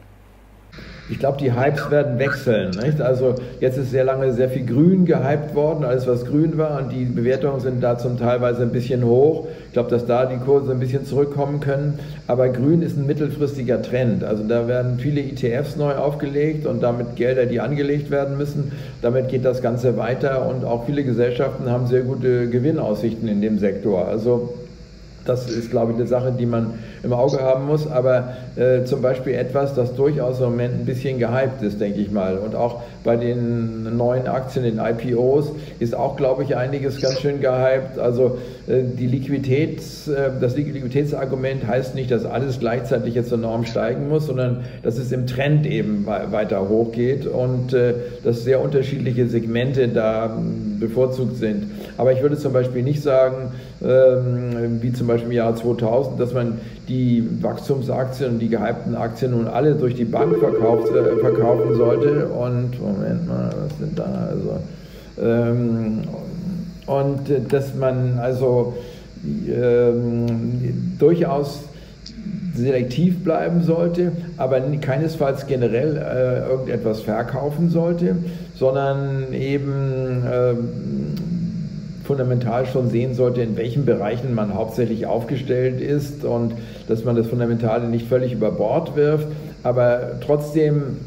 Ich glaube, die Hypes werden wechseln. Nicht? Also jetzt ist sehr lange sehr viel Grün gehypt worden, alles was grün war und die Bewertungen sind da zum Teilweise ein bisschen hoch. Ich glaube, dass da die Kurse ein bisschen zurückkommen können. Aber Grün ist ein mittelfristiger Trend. Also da werden viele ETFs neu aufgelegt und damit Gelder, die angelegt werden müssen. Damit geht das Ganze weiter und auch viele Gesellschaften haben sehr gute Gewinnaussichten in dem Sektor. Also das ist, glaube ich, eine Sache, die man im Auge haben muss. Aber äh, zum Beispiel etwas, das durchaus im Moment ein bisschen gehypt ist, denke ich mal. Und auch bei den neuen Aktien, den IPOs, ist auch, glaube ich, einiges ganz schön gehypt. Also äh, die Liquiditäts, äh, das Liquiditätsargument heißt nicht, dass alles gleichzeitig jetzt enorm steigen muss, sondern dass es im Trend eben weiter hochgeht und äh, dass sehr unterschiedliche Segmente da bevorzugt sind. Aber ich würde zum Beispiel nicht sagen, ähm, wie zum Beispiel im Jahr 2000, dass man die Wachstumsaktien und die gehypten Aktien nun alle durch die Bank verkauft, äh, verkaufen sollte. Und Moment mal, was sind da? Also, ähm, und äh, dass man also ähm, durchaus selektiv bleiben sollte, aber keinesfalls generell äh, irgendetwas verkaufen sollte, sondern eben äh, fundamental schon sehen sollte, in welchen Bereichen man hauptsächlich aufgestellt ist und dass man das Fundamentale nicht völlig über Bord wirft. Aber trotzdem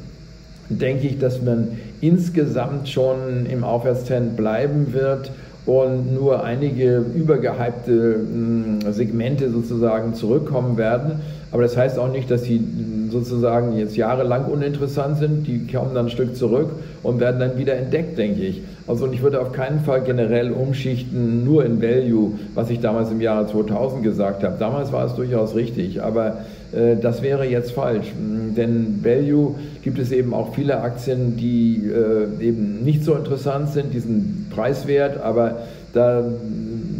denke ich, dass man insgesamt schon im Aufwärtstrend bleiben wird und nur einige übergehypte hm, Segmente sozusagen zurückkommen werden. Aber das heißt auch nicht, dass sie sozusagen jetzt jahrelang uninteressant sind. Die kommen dann ein Stück zurück und werden dann wieder entdeckt, denke ich. Also und ich würde auf keinen Fall generell umschichten, nur in Value, was ich damals im Jahre 2000 gesagt habe. Damals war es durchaus richtig, aber äh, das wäre jetzt falsch. Denn Value gibt es eben auch viele Aktien, die äh, eben nicht so interessant sind, die sind preiswert, aber da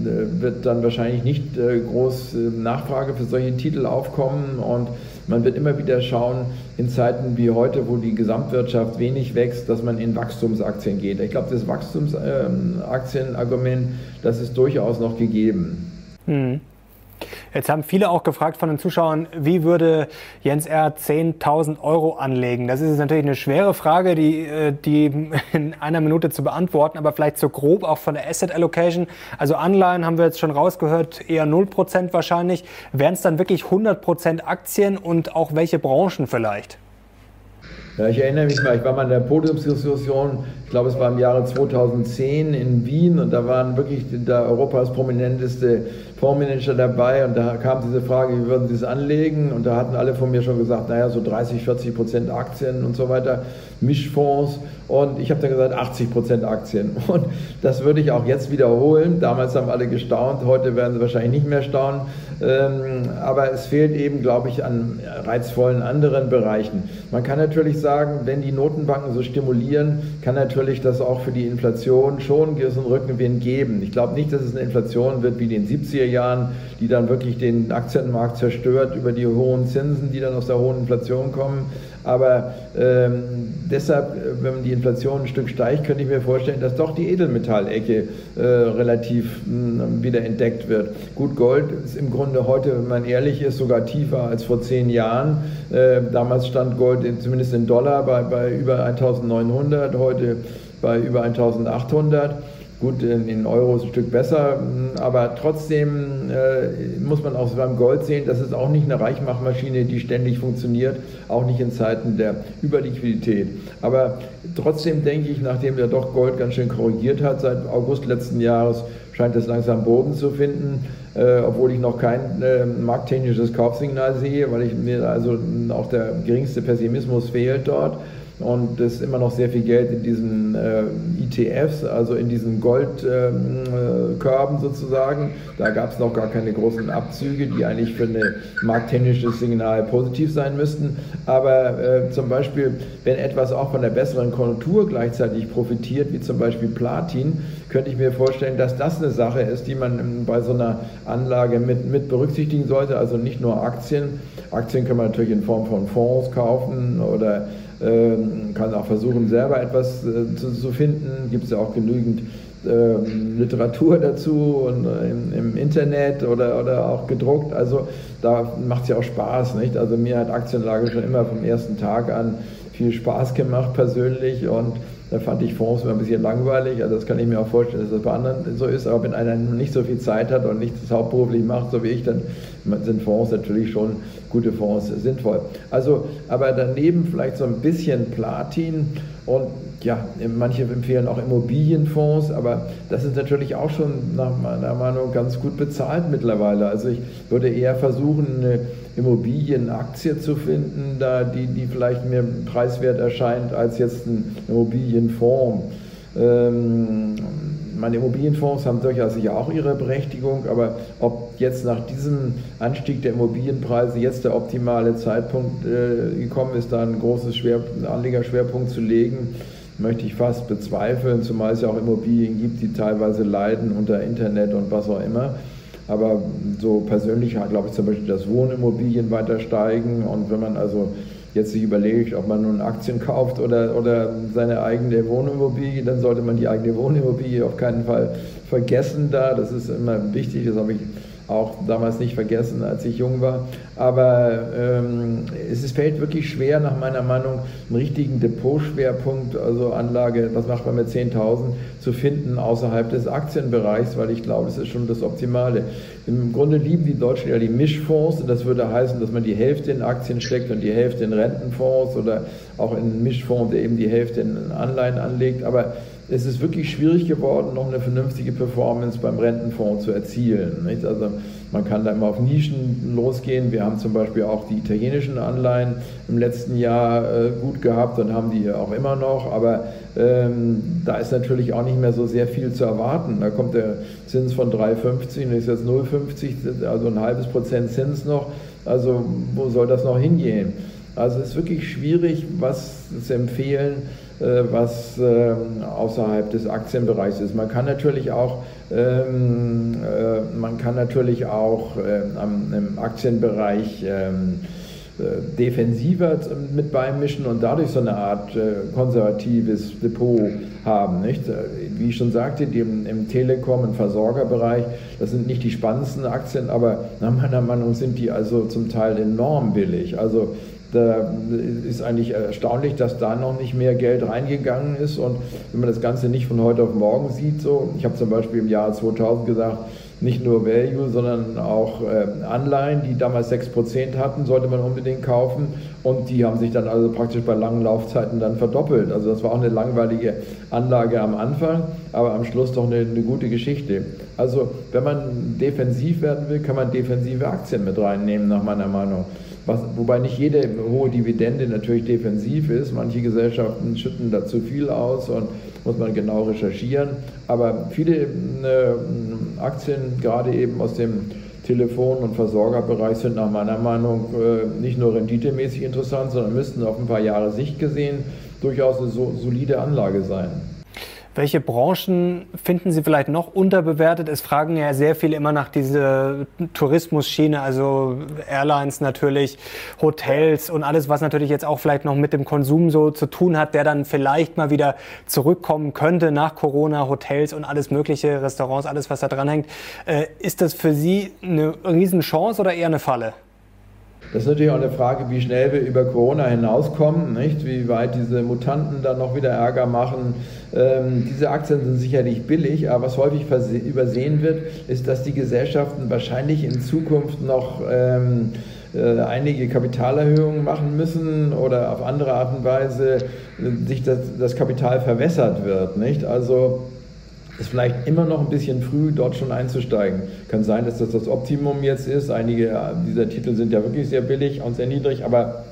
wird dann wahrscheinlich nicht äh, groß äh, Nachfrage für solche Titel aufkommen und man wird immer wieder schauen, in Zeiten wie heute, wo die Gesamtwirtschaft wenig wächst, dass man in Wachstumsaktien geht. Ich glaube, das Wachstumsaktienargument, das ist durchaus noch gegeben. Hm. Jetzt haben viele auch gefragt von den Zuschauern, wie würde Jens R. 10.000 Euro anlegen? Das ist natürlich eine schwere Frage, die, äh, die in einer Minute zu beantworten, aber vielleicht so grob auch von der Asset Allocation. Also Anleihen haben wir jetzt schon rausgehört, eher 0% wahrscheinlich. Wären es dann wirklich 100% Aktien und auch welche Branchen vielleicht? Ja, ich erinnere mich mal, ich war mal in der Podiumsdiskussion, ich glaube es war im Jahre 2010 in Wien und da waren wirklich der Europas prominenteste Fondsmanager dabei und da kam diese Frage, wie würden Sie es anlegen? Und da hatten alle von mir schon gesagt, naja, so 30, 40 Prozent Aktien und so weiter, Mischfonds. Und ich habe dann gesagt, 80 Prozent Aktien. Und das würde ich auch jetzt wiederholen. Damals haben alle gestaunt, heute werden sie wahrscheinlich nicht mehr staunen. Ähm, aber es fehlt eben, glaube ich, an reizvollen anderen Bereichen. Man kann natürlich sagen, wenn die Notenbanken so stimulieren, kann natürlich das auch für die Inflation schon gewissen Rückenwind geben. Ich glaube nicht, dass es eine Inflation wird wie in den 70er Jahren, die dann wirklich den Aktienmarkt zerstört über die hohen Zinsen, die dann aus der hohen Inflation kommen. Aber ähm, deshalb, äh, wenn die Inflation ein Stück steigt, könnte ich mir vorstellen, dass doch die Edelmetallecke äh, relativ mh, hm, wieder entdeckt wird. Gut, Gold ist im Grunde heute, wenn man ehrlich ist, sogar tiefer als vor zehn Jahren. Äh, damals stand Gold in, zumindest in Dollar bei, bei über 1900, heute bei über 1800. Gut, in Euro ist ein Stück besser, aber trotzdem äh, muss man auch beim Gold sehen, das ist auch nicht eine Reichmachmaschine, die ständig funktioniert, auch nicht in Zeiten der Überliquidität. Aber trotzdem denke ich, nachdem der doch Gold ganz schön korrigiert hat seit August letzten Jahres, scheint es langsam Boden zu finden, äh, obwohl ich noch kein äh, markttechnisches Kaufsignal sehe, weil ich mir also auch der geringste Pessimismus fehlt dort und es ist immer noch sehr viel Geld in diesen äh, ETFs, also in diesen Goldkörben ähm, äh, sozusagen. Da gab es noch gar keine großen Abzüge, die eigentlich für ein markttechnisches Signal positiv sein müssten. Aber äh, zum Beispiel, wenn etwas auch von der besseren Konjunktur gleichzeitig profitiert, wie zum Beispiel Platin, könnte ich mir vorstellen, dass das eine Sache ist, die man bei so einer Anlage mit, mit berücksichtigen sollte. Also nicht nur Aktien. Aktien kann man natürlich in Form von Fonds kaufen oder ähm, kann auch versuchen, selber etwas äh, zu, finden. Gibt es ja auch genügend ähm, Literatur dazu und äh, im, im, Internet oder, oder auch gedruckt. Also da macht es ja auch Spaß. Nicht? Also mir hat Aktienlage schon immer vom ersten Tag an viel Spaß gemacht persönlich und da fand ich Fonds immer ein bisschen langweilig. Also das kann ich mir auch vorstellen, dass das bei anderen so ist. Aber wenn einer nicht so viel Zeit hat und nichts hauptberuflich macht, so wie ich, dann sind Fonds natürlich schon gute Fonds sinnvoll. Also, aber daneben vielleicht so ein bisschen Platin Und ja, manche empfehlen auch Immobilienfonds, aber das ist natürlich auch schon nach meiner Meinung ganz gut bezahlt mittlerweile. Also ich würde eher versuchen, eine Immobilienaktie zu finden, da die, die vielleicht mehr preiswert erscheint als jetzt ein Immobilienfonds. Ähm, meine Immobilienfonds haben durchaus sicher auch ihre Berechtigung, aber ob jetzt nach diesem Anstieg der Immobilienpreise jetzt der optimale Zeitpunkt äh, gekommen ist, da ein großes Schwer Anlegerschwerpunkt zu legen, möchte ich fast bezweifeln, zumal es ja auch Immobilien gibt, die teilweise leiden unter Internet und was auch immer. Aber so persönlich glaube ich zum Beispiel, dass Wohnimmobilien weiter steigen und wenn man also jetzt sich überlegt, ob man nun Aktien kauft oder, oder seine eigene Wohnimmobilie, dann sollte man die eigene Wohnimmobilie auf keinen Fall vergessen da. Das ist immer wichtig, das habe ich auch damals nicht vergessen, als ich jung war. Aber ähm, es ist, fällt wirklich schwer, nach meiner Meinung, einen richtigen Depotschwerpunkt, also Anlage, was macht man mit 10.000, zu finden außerhalb des Aktienbereichs, weil ich glaube, das ist schon das Optimale. Im Grunde lieben die Deutschen ja die Mischfonds und das würde heißen, dass man die Hälfte in Aktien steckt und die Hälfte in Rentenfonds oder auch in Mischfonds, der eben die Hälfte in Anleihen anlegt. Aber es ist wirklich schwierig geworden, noch eine vernünftige Performance beim Rentenfonds zu erzielen. Nicht? Also man kann da immer auf Nischen losgehen. Wir haben zum Beispiel auch die italienischen Anleihen im letzten Jahr äh, gut gehabt und haben die auch immer noch. Aber ähm, da ist natürlich auch nicht mehr so sehr viel zu erwarten. Da kommt der Zins von 3,50 und ist jetzt 0,50, also ein halbes Prozent Zins noch. Also wo soll das noch hingehen? Also es ist wirklich schwierig, was zu empfehlen was ähm, außerhalb des Aktienbereichs ist. Man kann natürlich auch, ähm, äh, man kann natürlich auch ähm, im Aktienbereich äh, defensiver mit beimischen und dadurch so eine Art konservatives Depot haben. Wie ich schon sagte, im, im Telekom- und Versorgerbereich, das sind nicht die spannendsten Aktien, aber nach meiner Meinung sind die also zum Teil enorm billig. Also da ist eigentlich erstaunlich, dass da noch nicht mehr Geld reingegangen ist. Und wenn man das Ganze nicht von heute auf morgen sieht, so, ich habe zum Beispiel im Jahr 2000 gesagt, nicht nur Value, sondern auch äh, Anleihen, die damals 6% hatten, sollte man unbedingt kaufen. Und die haben sich dann also praktisch bei langen Laufzeiten dann verdoppelt. Also das war auch eine langweilige Anlage am Anfang, aber am Schluss doch eine, eine gute Geschichte. Also wenn man defensiv werden will, kann man defensive Aktien mit reinnehmen, nach meiner Meinung. Was, wobei nicht jede hohe Dividende natürlich defensiv ist. Manche Gesellschaften schütten da zu viel aus und muss man genau recherchieren. Aber viele äh, Aktien, gerade eben aus dem Telefon- und Versorgerbereich, sind nach meiner Meinung äh, nicht nur renditemäßig interessant, sondern müssten auf ein paar Jahre Sicht gesehen durchaus eine so, solide Anlage sein. Welche Branchen finden Sie vielleicht noch unterbewertet? Es fragen ja sehr viele immer nach dieser Tourismusschiene, also Airlines natürlich, Hotels und alles, was natürlich jetzt auch vielleicht noch mit dem Konsum so zu tun hat, der dann vielleicht mal wieder zurückkommen könnte nach Corona, Hotels und alles mögliche, Restaurants, alles, was da dran hängt. Äh, ist das für Sie eine Riesenchance oder eher eine Falle? Das ist natürlich auch eine Frage, wie schnell wir über Corona hinauskommen, nicht? wie weit diese Mutanten dann noch wieder Ärger machen. Ähm, diese Aktien sind sicherlich billig, aber was häufig übersehen wird, ist, dass die Gesellschaften wahrscheinlich in Zukunft noch ähm, äh, einige Kapitalerhöhungen machen müssen oder auf andere Art und Weise sich das, das Kapital verwässert wird. Nicht? Also ist vielleicht immer noch ein bisschen früh, dort schon einzusteigen. Kann sein, dass das das Optimum jetzt ist. Einige dieser Titel sind ja wirklich sehr billig und sehr niedrig, aber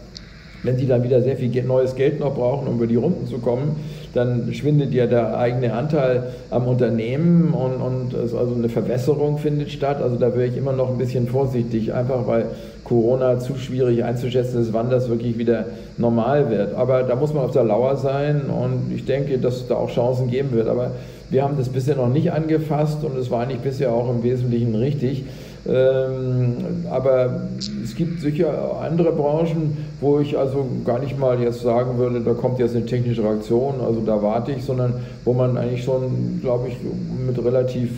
wenn Sie dann wieder sehr viel neues Geld noch brauchen, um über die Runden zu kommen, dann schwindet ja der eigene Anteil am Unternehmen und, und also eine Verwässerung findet statt. Also da wäre ich immer noch ein bisschen vorsichtig, einfach weil Corona zu schwierig einzuschätzen ist, wann das wirklich wieder normal wird. Aber da muss man auf der Lauer sein und ich denke, dass es da auch Chancen geben wird. Aber wir haben das bisher noch nicht angefasst und es war eigentlich bisher auch im Wesentlichen richtig. Ähm, aber es gibt sicher andere Branchen, wo ich also gar nicht mal jetzt sagen würde, da kommt jetzt eine technische Reaktion, also da warte ich, sondern wo man eigentlich schon, glaube ich, mit relativ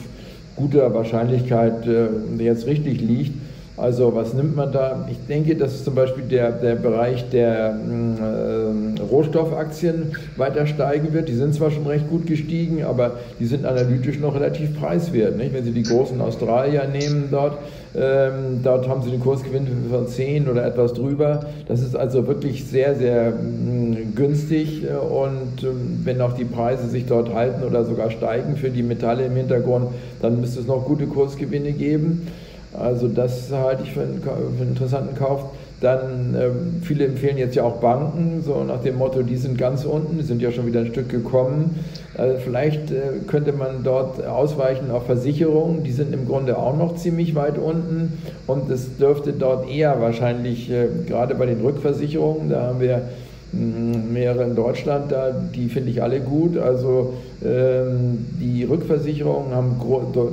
guter Wahrscheinlichkeit äh, jetzt richtig liegt. Also was nimmt man da? Ich denke, dass zum Beispiel der, der Bereich der äh, Rohstoffaktien weiter steigen wird. Die sind zwar schon recht gut gestiegen, aber die sind analytisch noch relativ preiswert. Nicht? Wenn Sie die großen Australier nehmen dort, ähm, dort haben Sie den Kursgewinn von 10 oder etwas drüber. Das ist also wirklich sehr, sehr mh, günstig und äh, wenn auch die Preise sich dort halten oder sogar steigen für die Metalle im Hintergrund, dann müsste es noch gute Kursgewinne geben. Also das halte ich für einen, für einen interessanten Kauf. Dann ähm, viele empfehlen jetzt ja auch Banken, so nach dem Motto, die sind ganz unten, die sind ja schon wieder ein Stück gekommen. Also vielleicht äh, könnte man dort ausweichen auf Versicherungen, die sind im Grunde auch noch ziemlich weit unten und es dürfte dort eher wahrscheinlich, äh, gerade bei den Rückversicherungen, da haben wir mehrere in Deutschland, da, die finde ich alle gut. Also ähm, die Rückversicherungen haben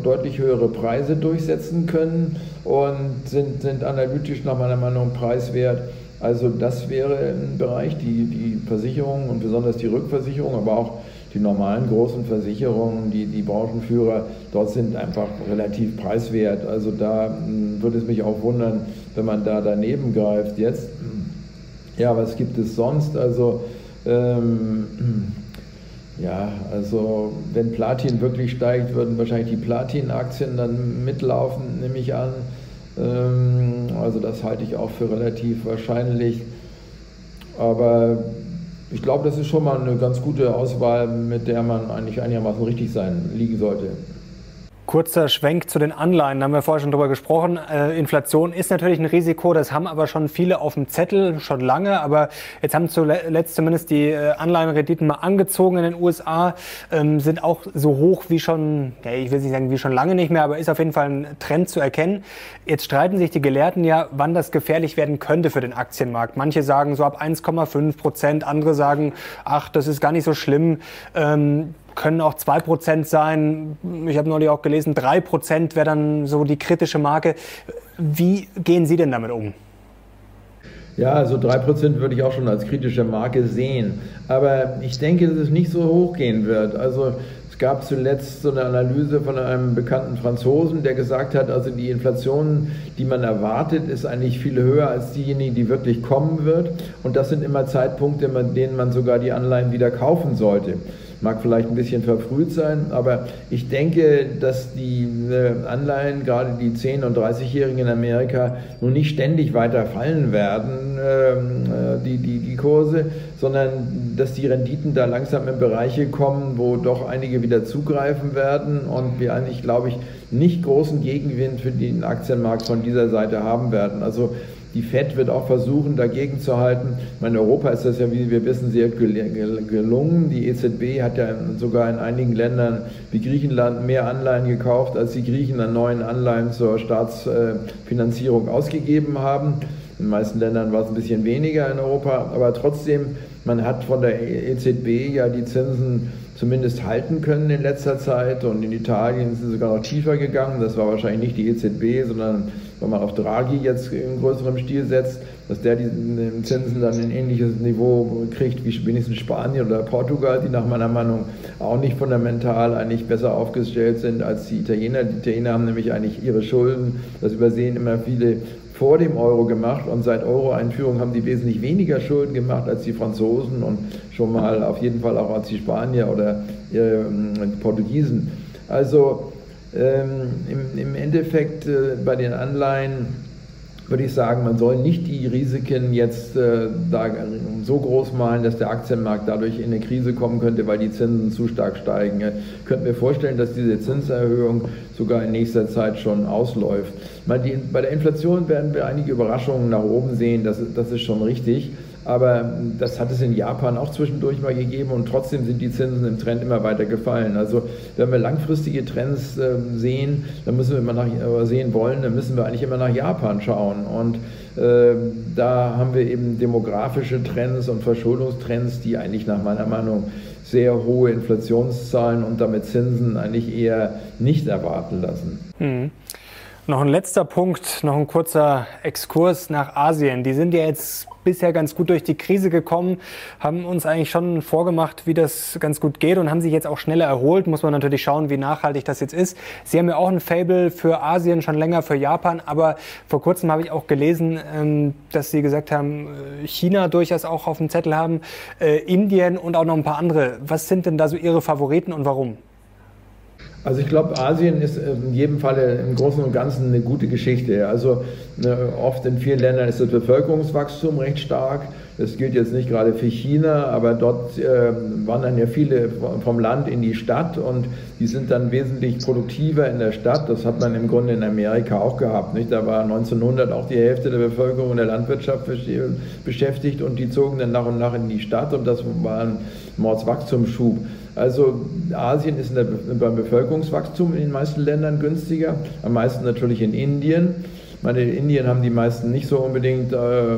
deutlich höhere Preise durchsetzen können und sind, sind analytisch nach meiner Meinung preiswert. Also das wäre ein Bereich, die, die Versicherungen und besonders die Rückversicherung, aber auch die normalen großen Versicherungen, die, die Branchenführer, dort sind einfach relativ preiswert. Also da hm, würde es mich auch wundern, wenn man da daneben greift jetzt. Ja, was gibt es sonst? Also, ähm, ja, also wenn Platin wirklich steigt, würden wahrscheinlich die Platin-Aktien dann mitlaufen, nehme ich an. Ähm, also das halte ich auch für relativ wahrscheinlich. Aber ich glaube, das ist schon mal eine ganz gute Auswahl, mit der man eigentlich einigermaßen richtig sein liegen sollte. Kurzer Schwenk zu den Anleihen, da haben wir vorher schon drüber gesprochen. Äh, Inflation ist natürlich ein Risiko, das haben aber schon viele auf dem Zettel, schon lange. Aber jetzt haben zuletzt zumindest die äh, Anleihenrenditen mal angezogen in den USA, ähm, sind auch so hoch wie schon, ja, ich will nicht sagen wie schon lange nicht mehr, aber ist auf jeden Fall ein Trend zu erkennen. Jetzt streiten sich die Gelehrten ja, wann das gefährlich werden könnte für den Aktienmarkt. Manche sagen so ab 1,5 Prozent, andere sagen, ach, das ist gar nicht so schlimm. Ähm, können auch 2% sein. Ich habe neulich auch gelesen, 3% wäre dann so die kritische Marke. Wie gehen Sie denn damit um? Ja, also 3% würde ich auch schon als kritische Marke sehen. Aber ich denke, dass es nicht so hoch gehen wird. Also es gab zuletzt so eine Analyse von einem bekannten Franzosen, der gesagt hat, also die Inflation, die man erwartet, ist eigentlich viel höher als diejenige, die wirklich kommen wird. Und das sind immer Zeitpunkte, in denen man sogar die Anleihen wieder kaufen sollte. Mag vielleicht ein bisschen verfrüht sein, aber ich denke, dass die äh, Anleihen, gerade die 10- und 30-Jährigen in Amerika, nun nicht ständig weiter fallen werden, ähm, äh, die, die, die Kurse, sondern dass die Renditen da langsam in Bereiche kommen, wo doch einige wieder zugreifen werden und wir eigentlich, glaube ich, nicht großen Gegenwind für den Aktienmarkt von dieser Seite haben werden. Also die FED wird auch versuchen, dagegen zu halten. In Europa ist das ja, wie wir wissen, sehr gelungen. Die EZB hat ja sogar in einigen Ländern wie Griechenland mehr Anleihen gekauft, als die Griechen an neuen Anleihen zur Staatsfinanzierung ausgegeben haben. In den meisten Ländern war es ein bisschen weniger in Europa, aber trotzdem, man hat von der EZB ja die Zinsen zumindest halten können in letzter Zeit und in Italien sind sie sogar noch tiefer gegangen. Das war wahrscheinlich nicht die EZB, sondern wenn man auf Draghi jetzt in größerem Stil setzt, dass der die Zinsen dann ein ähnliches Niveau kriegt wie wenigstens Spanien oder Portugal, die nach meiner Meinung auch nicht fundamental eigentlich besser aufgestellt sind als die Italiener. Die Italiener haben nämlich eigentlich ihre Schulden, das übersehen immer viele, vor dem Euro gemacht und seit Euro-Einführung haben die wesentlich weniger Schulden gemacht als die Franzosen und schon mal auf jeden Fall auch als die Spanier oder äh, die Portugiesen. Also ähm, im, im, Endeffekt äh, bei den Anleihen würde ich sagen, man soll nicht die Risiken jetzt äh, da so groß malen, dass der Aktienmarkt dadurch in eine Krise kommen könnte, weil die Zinsen zu stark steigen. Ich könnte mir vorstellen, dass diese Zinserhöhung sogar in nächster Zeit schon ausläuft. Bei der Inflation werden wir einige Überraschungen nach oben sehen, das, das ist schon richtig. Aber das hat es in Japan auch zwischendurch mal gegeben und trotzdem sind die Zinsen im Trend immer weiter gefallen. Also wenn wir langfristige Trends äh, sehen, dann müssen wir immer nach, äh, sehen wollen, dann müssen wir eigentlich immer nach Japan schauen. Und äh, da haben wir eben demografische Trends und Verschuldungstrends, die eigentlich nach meiner Meinung sehr hohe Inflationszahlen und damit Zinsen eigentlich eher nicht erwarten lassen. Mhm. Noch ein letzter Punkt, noch ein kurzer Exkurs nach Asien. Die sind ja jetzt bisher ganz gut durch die Krise gekommen, haben uns eigentlich schon vorgemacht, wie das ganz gut geht und haben sich jetzt auch schneller erholt. Muss man natürlich schauen, wie nachhaltig das jetzt ist. Sie haben ja auch ein Fable für Asien, schon länger für Japan, aber vor kurzem habe ich auch gelesen, ähm, dass Sie gesagt haben, äh, China durchaus auch auf dem Zettel haben, äh, Indien und auch noch ein paar andere. Was sind denn da so Ihre Favoriten und warum? Also ich glaube, Asien ist in jedem Fall im Großen und Ganzen eine gute Geschichte. Also ne, oft in vielen Ländern ist das Bevölkerungswachstum recht stark. Das gilt jetzt nicht gerade für China, aber dort äh, wandern ja viele vom Land in die Stadt und die sind dann wesentlich produktiver in der Stadt. Das hat man im Grunde in Amerika auch gehabt. Nicht? Da war 1900 auch die Hälfte der Bevölkerung in der Landwirtschaft beschäftigt und die zogen dann nach und nach in die Stadt und das war ein Mordswachstumsschub. Also Asien ist der, beim Bevölkerungswachstum in den meisten Ländern günstiger, am meisten natürlich in Indien. meine, in Indien haben die meisten nicht so unbedingt äh, äh,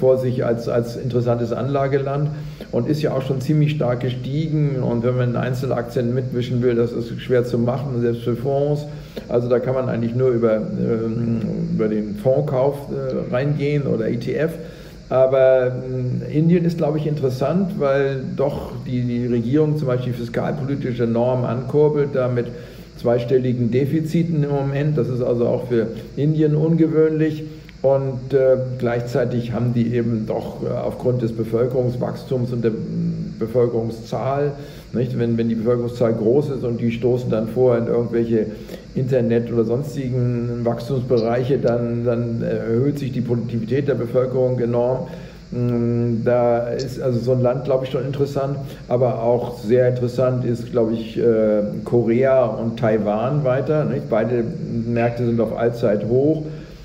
vor sich als, als interessantes Anlageland und ist ja auch schon ziemlich stark gestiegen. Und wenn man Einzelaktien mitwischen will, das ist schwer zu machen, selbst für Fonds. Also da kann man eigentlich nur über, äh, über den Fondskauf äh, reingehen oder ETF. Aber hm, Indien ist, glaube ich, interessant, weil doch die, die Regierung zum Beispiel fiskalpolitische Normen ankurbelt, da mit zweistelligen Defiziten im Moment. Das ist also auch für Indien ungewöhnlich. Und äh, gleichzeitig haben die eben doch äh, aufgrund des Bevölkerungswachstums und der hm, Bevölkerungszahl nicht? Wenn, wenn die Bevölkerungszahl groß ist und die stoßen dann vor in irgendwelche Internet- oder sonstigen Wachstumsbereiche, dann, dann erhöht sich die Produktivität der Bevölkerung enorm. Mm, da ist also so ein Land, glaube ich, schon interessant, aber auch sehr interessant ist, glaube ich, äh, Korea und Taiwan weiter. Nicht? Beide Märkte sind auf Allzeit hoch.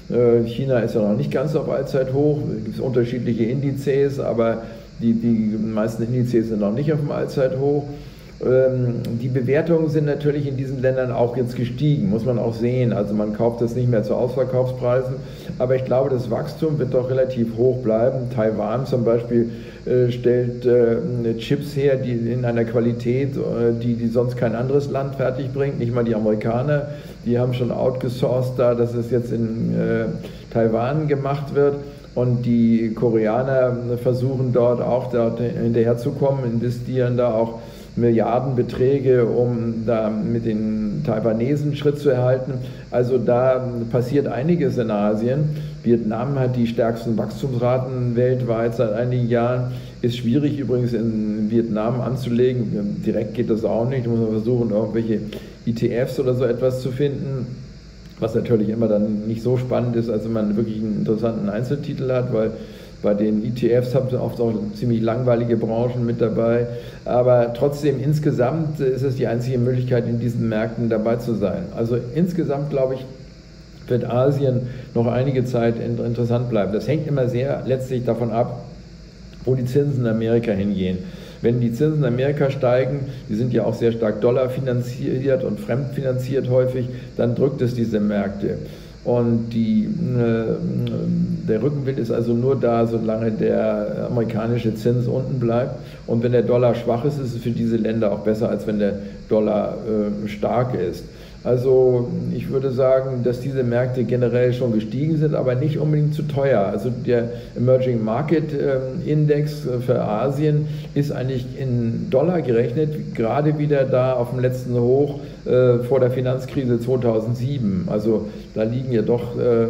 Äh, China ist ja noch nicht ganz auf Allzeit hoch. Es gibt unterschiedliche Indizes, aber die, die meisten Indizes sind noch nicht auf dem Allzeithoch. Ähm, die Bewertungen sind natürlich in diesen Ländern auch jetzt gestiegen, muss man auch sehen. Also man kauft das nicht mehr zu Ausverkaufspreisen. Aber ich glaube, das Wachstum wird doch relativ hoch bleiben. Taiwan zum Beispiel äh, stellt äh, Chips her, die in einer Qualität, äh, die, die sonst kein anderes Land fertig bringt. Nicht mal die Amerikaner, die haben schon outgesourced da, dass es jetzt in Taiwan gemacht wird. Und die Koreaner versuchen dort auch dort hinterherzukommen, investieren da auch Milliardenbeträge, um da mit den Taiwanesen Schritt zu erhalten. Also da passiert einiges in Asien. Vietnam hat die stärksten Wachstumsraten weltweit seit einigen Jahren. Ist schwierig übrigens in Vietnam anzulegen. Direkt geht das auch nicht. Da muss man versuchen, irgendwelche ETFs oder so etwas zu finden was natürlich immer dann nicht so spannend ist, als wenn man wirklich einen interessanten Einzeltitel hat, weil bei den ETFs haben sie oft auch ziemlich langweilige Branchen mit dabei. Aber trotzdem, insgesamt ist es die einzige Möglichkeit, in diesen Märkten dabei zu sein. Also insgesamt, glaube ich, wird Asien noch einige Zeit interessant bleiben. Das hängt immer sehr letztlich davon ab, wo die Zinsen in Amerika hingehen. Wenn die Zinsen in Amerika steigen, die sind ja auch sehr stark dollarfinanziert und fremdfinanziert häufig, dann drückt es diese Märkte. Und die, äh, der Rückenwind ist also nur da, solange der amerikanische Zins unten bleibt. Und wenn der Dollar schwach ist, ist es für diese Länder auch besser, als wenn der Dollar äh, stark ist. Also ich würde sagen, dass diese Märkte generell schon gestiegen sind, aber nicht unbedingt zu teuer. Also der Emerging Market ähm, Index für Asien ist eigentlich in Dollar gerechnet gerade wieder da auf dem letzten Hoch äh, vor der Finanzkrise 2007. Also da liegen ja doch äh,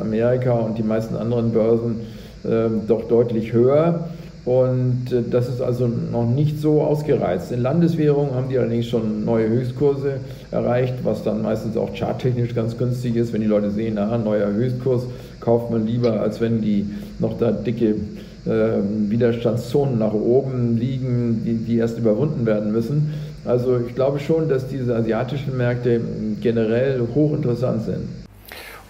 Amerika und die meisten anderen Börsen äh, doch deutlich höher. Und äh, das ist also noch nicht so ausgereizt. In Landeswährungen haben die allerdings schon neue Höchstkurse erreicht, was dann meistens auch charttechnisch ganz günstig ist, wenn die Leute sehen, na, neuer Höchstkurs kauft man lieber, als wenn die noch da dicke äh, Widerstandszonen nach oben liegen, die, die erst überwunden werden müssen. Also ich glaube schon, dass diese asiatischen Märkte generell hochinteressant sind.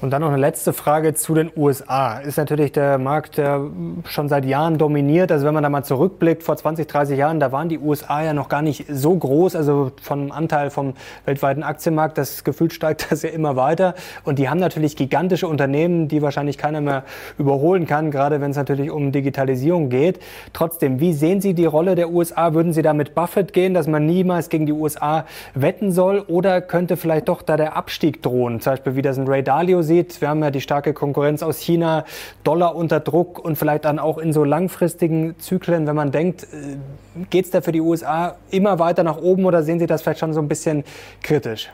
Und dann noch eine letzte Frage zu den USA. Ist natürlich der Markt, der schon seit Jahren dominiert. Also wenn man da mal zurückblickt, vor 20, 30 Jahren, da waren die USA ja noch gar nicht so groß. Also vom Anteil vom weltweiten Aktienmarkt, das Gefühl steigt das ja immer weiter. Und die haben natürlich gigantische Unternehmen, die wahrscheinlich keiner mehr überholen kann, gerade wenn es natürlich um Digitalisierung geht. Trotzdem, wie sehen Sie die Rolle der USA? Würden Sie da mit Buffett gehen, dass man niemals gegen die USA wetten soll? Oder könnte vielleicht doch da der Abstieg drohen? Zum Beispiel, wie das ein Ray Dalio sieht. Wir haben ja die starke Konkurrenz aus China, Dollar unter Druck und vielleicht dann auch in so langfristigen Zyklen, wenn man denkt, äh, geht es da für die USA immer weiter nach oben oder sehen Sie das vielleicht schon so ein bisschen kritisch?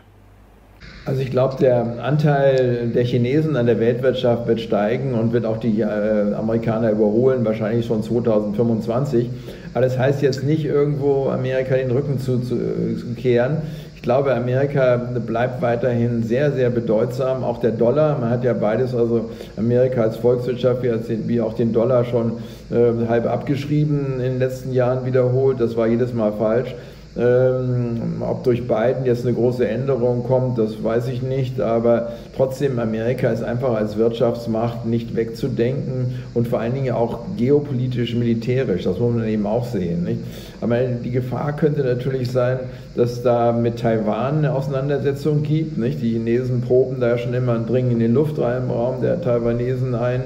Also ich glaube, der Anteil der Chinesen an der Weltwirtschaft wird steigen und wird auch die äh, Amerikaner überholen, wahrscheinlich schon 2025. Aber das heißt jetzt nicht irgendwo Amerika den Rücken zu, zu, zu kehren glaube, Amerika bleibt weiterhin sehr, sehr bedeutsam. Auch der Dollar, man hat ja beides, also Amerika als Volkswirtschaft wie auch den Dollar schon äh, halb abgeschrieben in den letzten Jahren wiederholt. Das war jedes Mal falsch. Ähm, ob durch Biden jetzt eine große Änderung kommt, das weiß ich nicht, aber trotzdem, Amerika ist einfach als Wirtschaftsmacht nicht wegzudenken und vor allen Dingen auch geopolitisch, militärisch, das muss man eben auch sehen. Nicht? Aber die Gefahr könnte natürlich sein, dass da mit Taiwan eine Auseinandersetzung gibt. Nicht? Die Chinesen proben da schon immer einen Dringen in den Luftraum der Taiwanesen ein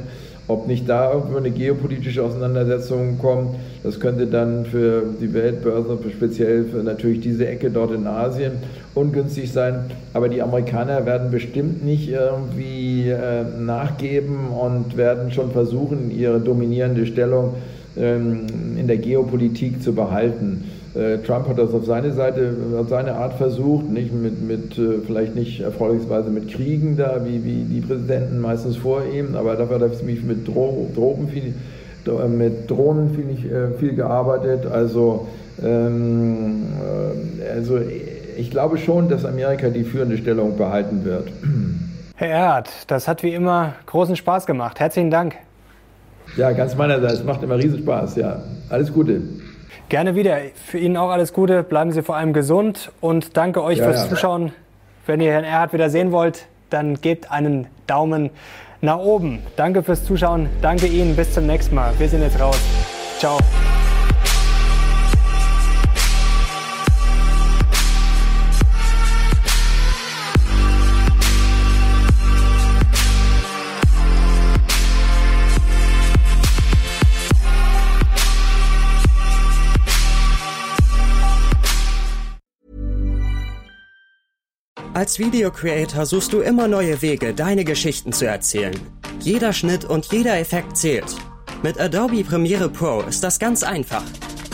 ob nicht da irgendwo eine geopolitische Auseinandersetzung kommt, das könnte dann für die Weltbörse, speziell für natürlich diese Ecke dort in Asien, ungünstig sein. Aber die Amerikaner werden bestimmt nicht irgendwie äh, nachgeben und werden schon versuchen, ihre dominierende Stellung ähm, in der Geopolitik zu behalten. Äh, Trump hat das auf seine Seite, auf seine Art versucht, nicht mit, mit äh, vielleicht nicht erfolgsweise mit Kriegen da, wie, wie die Präsidenten meistens vor ihm, aber dafür hat er ziemlich mit Dro Drogen viel, äh, mit Drohnen viel, viel gearbeitet. Also, ähm, also ich glaube schon, dass Amerika die führende Stellung behalten wird. Herr Erhard, das hat wie immer großen Spaß gemacht. Herzlichen Dank. Ja, ganz meinerseits. Macht immer riesen Spaß. Ja, alles Gute. Gerne wieder. Für Ihnen auch alles Gute. Bleiben Sie vor allem gesund und danke euch ja, fürs ja. Zuschauen. Wenn ihr Herrn Erhard wieder sehen wollt, dann gebt einen Daumen nach oben. Danke fürs Zuschauen. Danke Ihnen. Bis zum nächsten Mal. Wir sind jetzt raus. Ciao. Als Videocreator suchst du immer neue Wege, deine Geschichten zu erzählen. Jeder Schnitt und jeder Effekt zählt. Mit Adobe Premiere Pro ist das ganz einfach.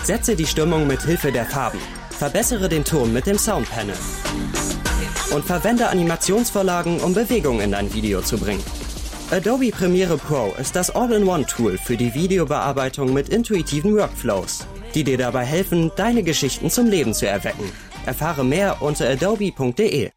Setze die Stimmung mit Hilfe der Farben. Verbessere den Ton mit dem Soundpanel. Und verwende Animationsvorlagen, um Bewegung in dein Video zu bringen. Adobe Premiere Pro ist das All-in-One-Tool für die Videobearbeitung mit intuitiven Workflows, die dir dabei helfen, deine Geschichten zum Leben zu erwecken. Erfahre mehr unter adobe.de.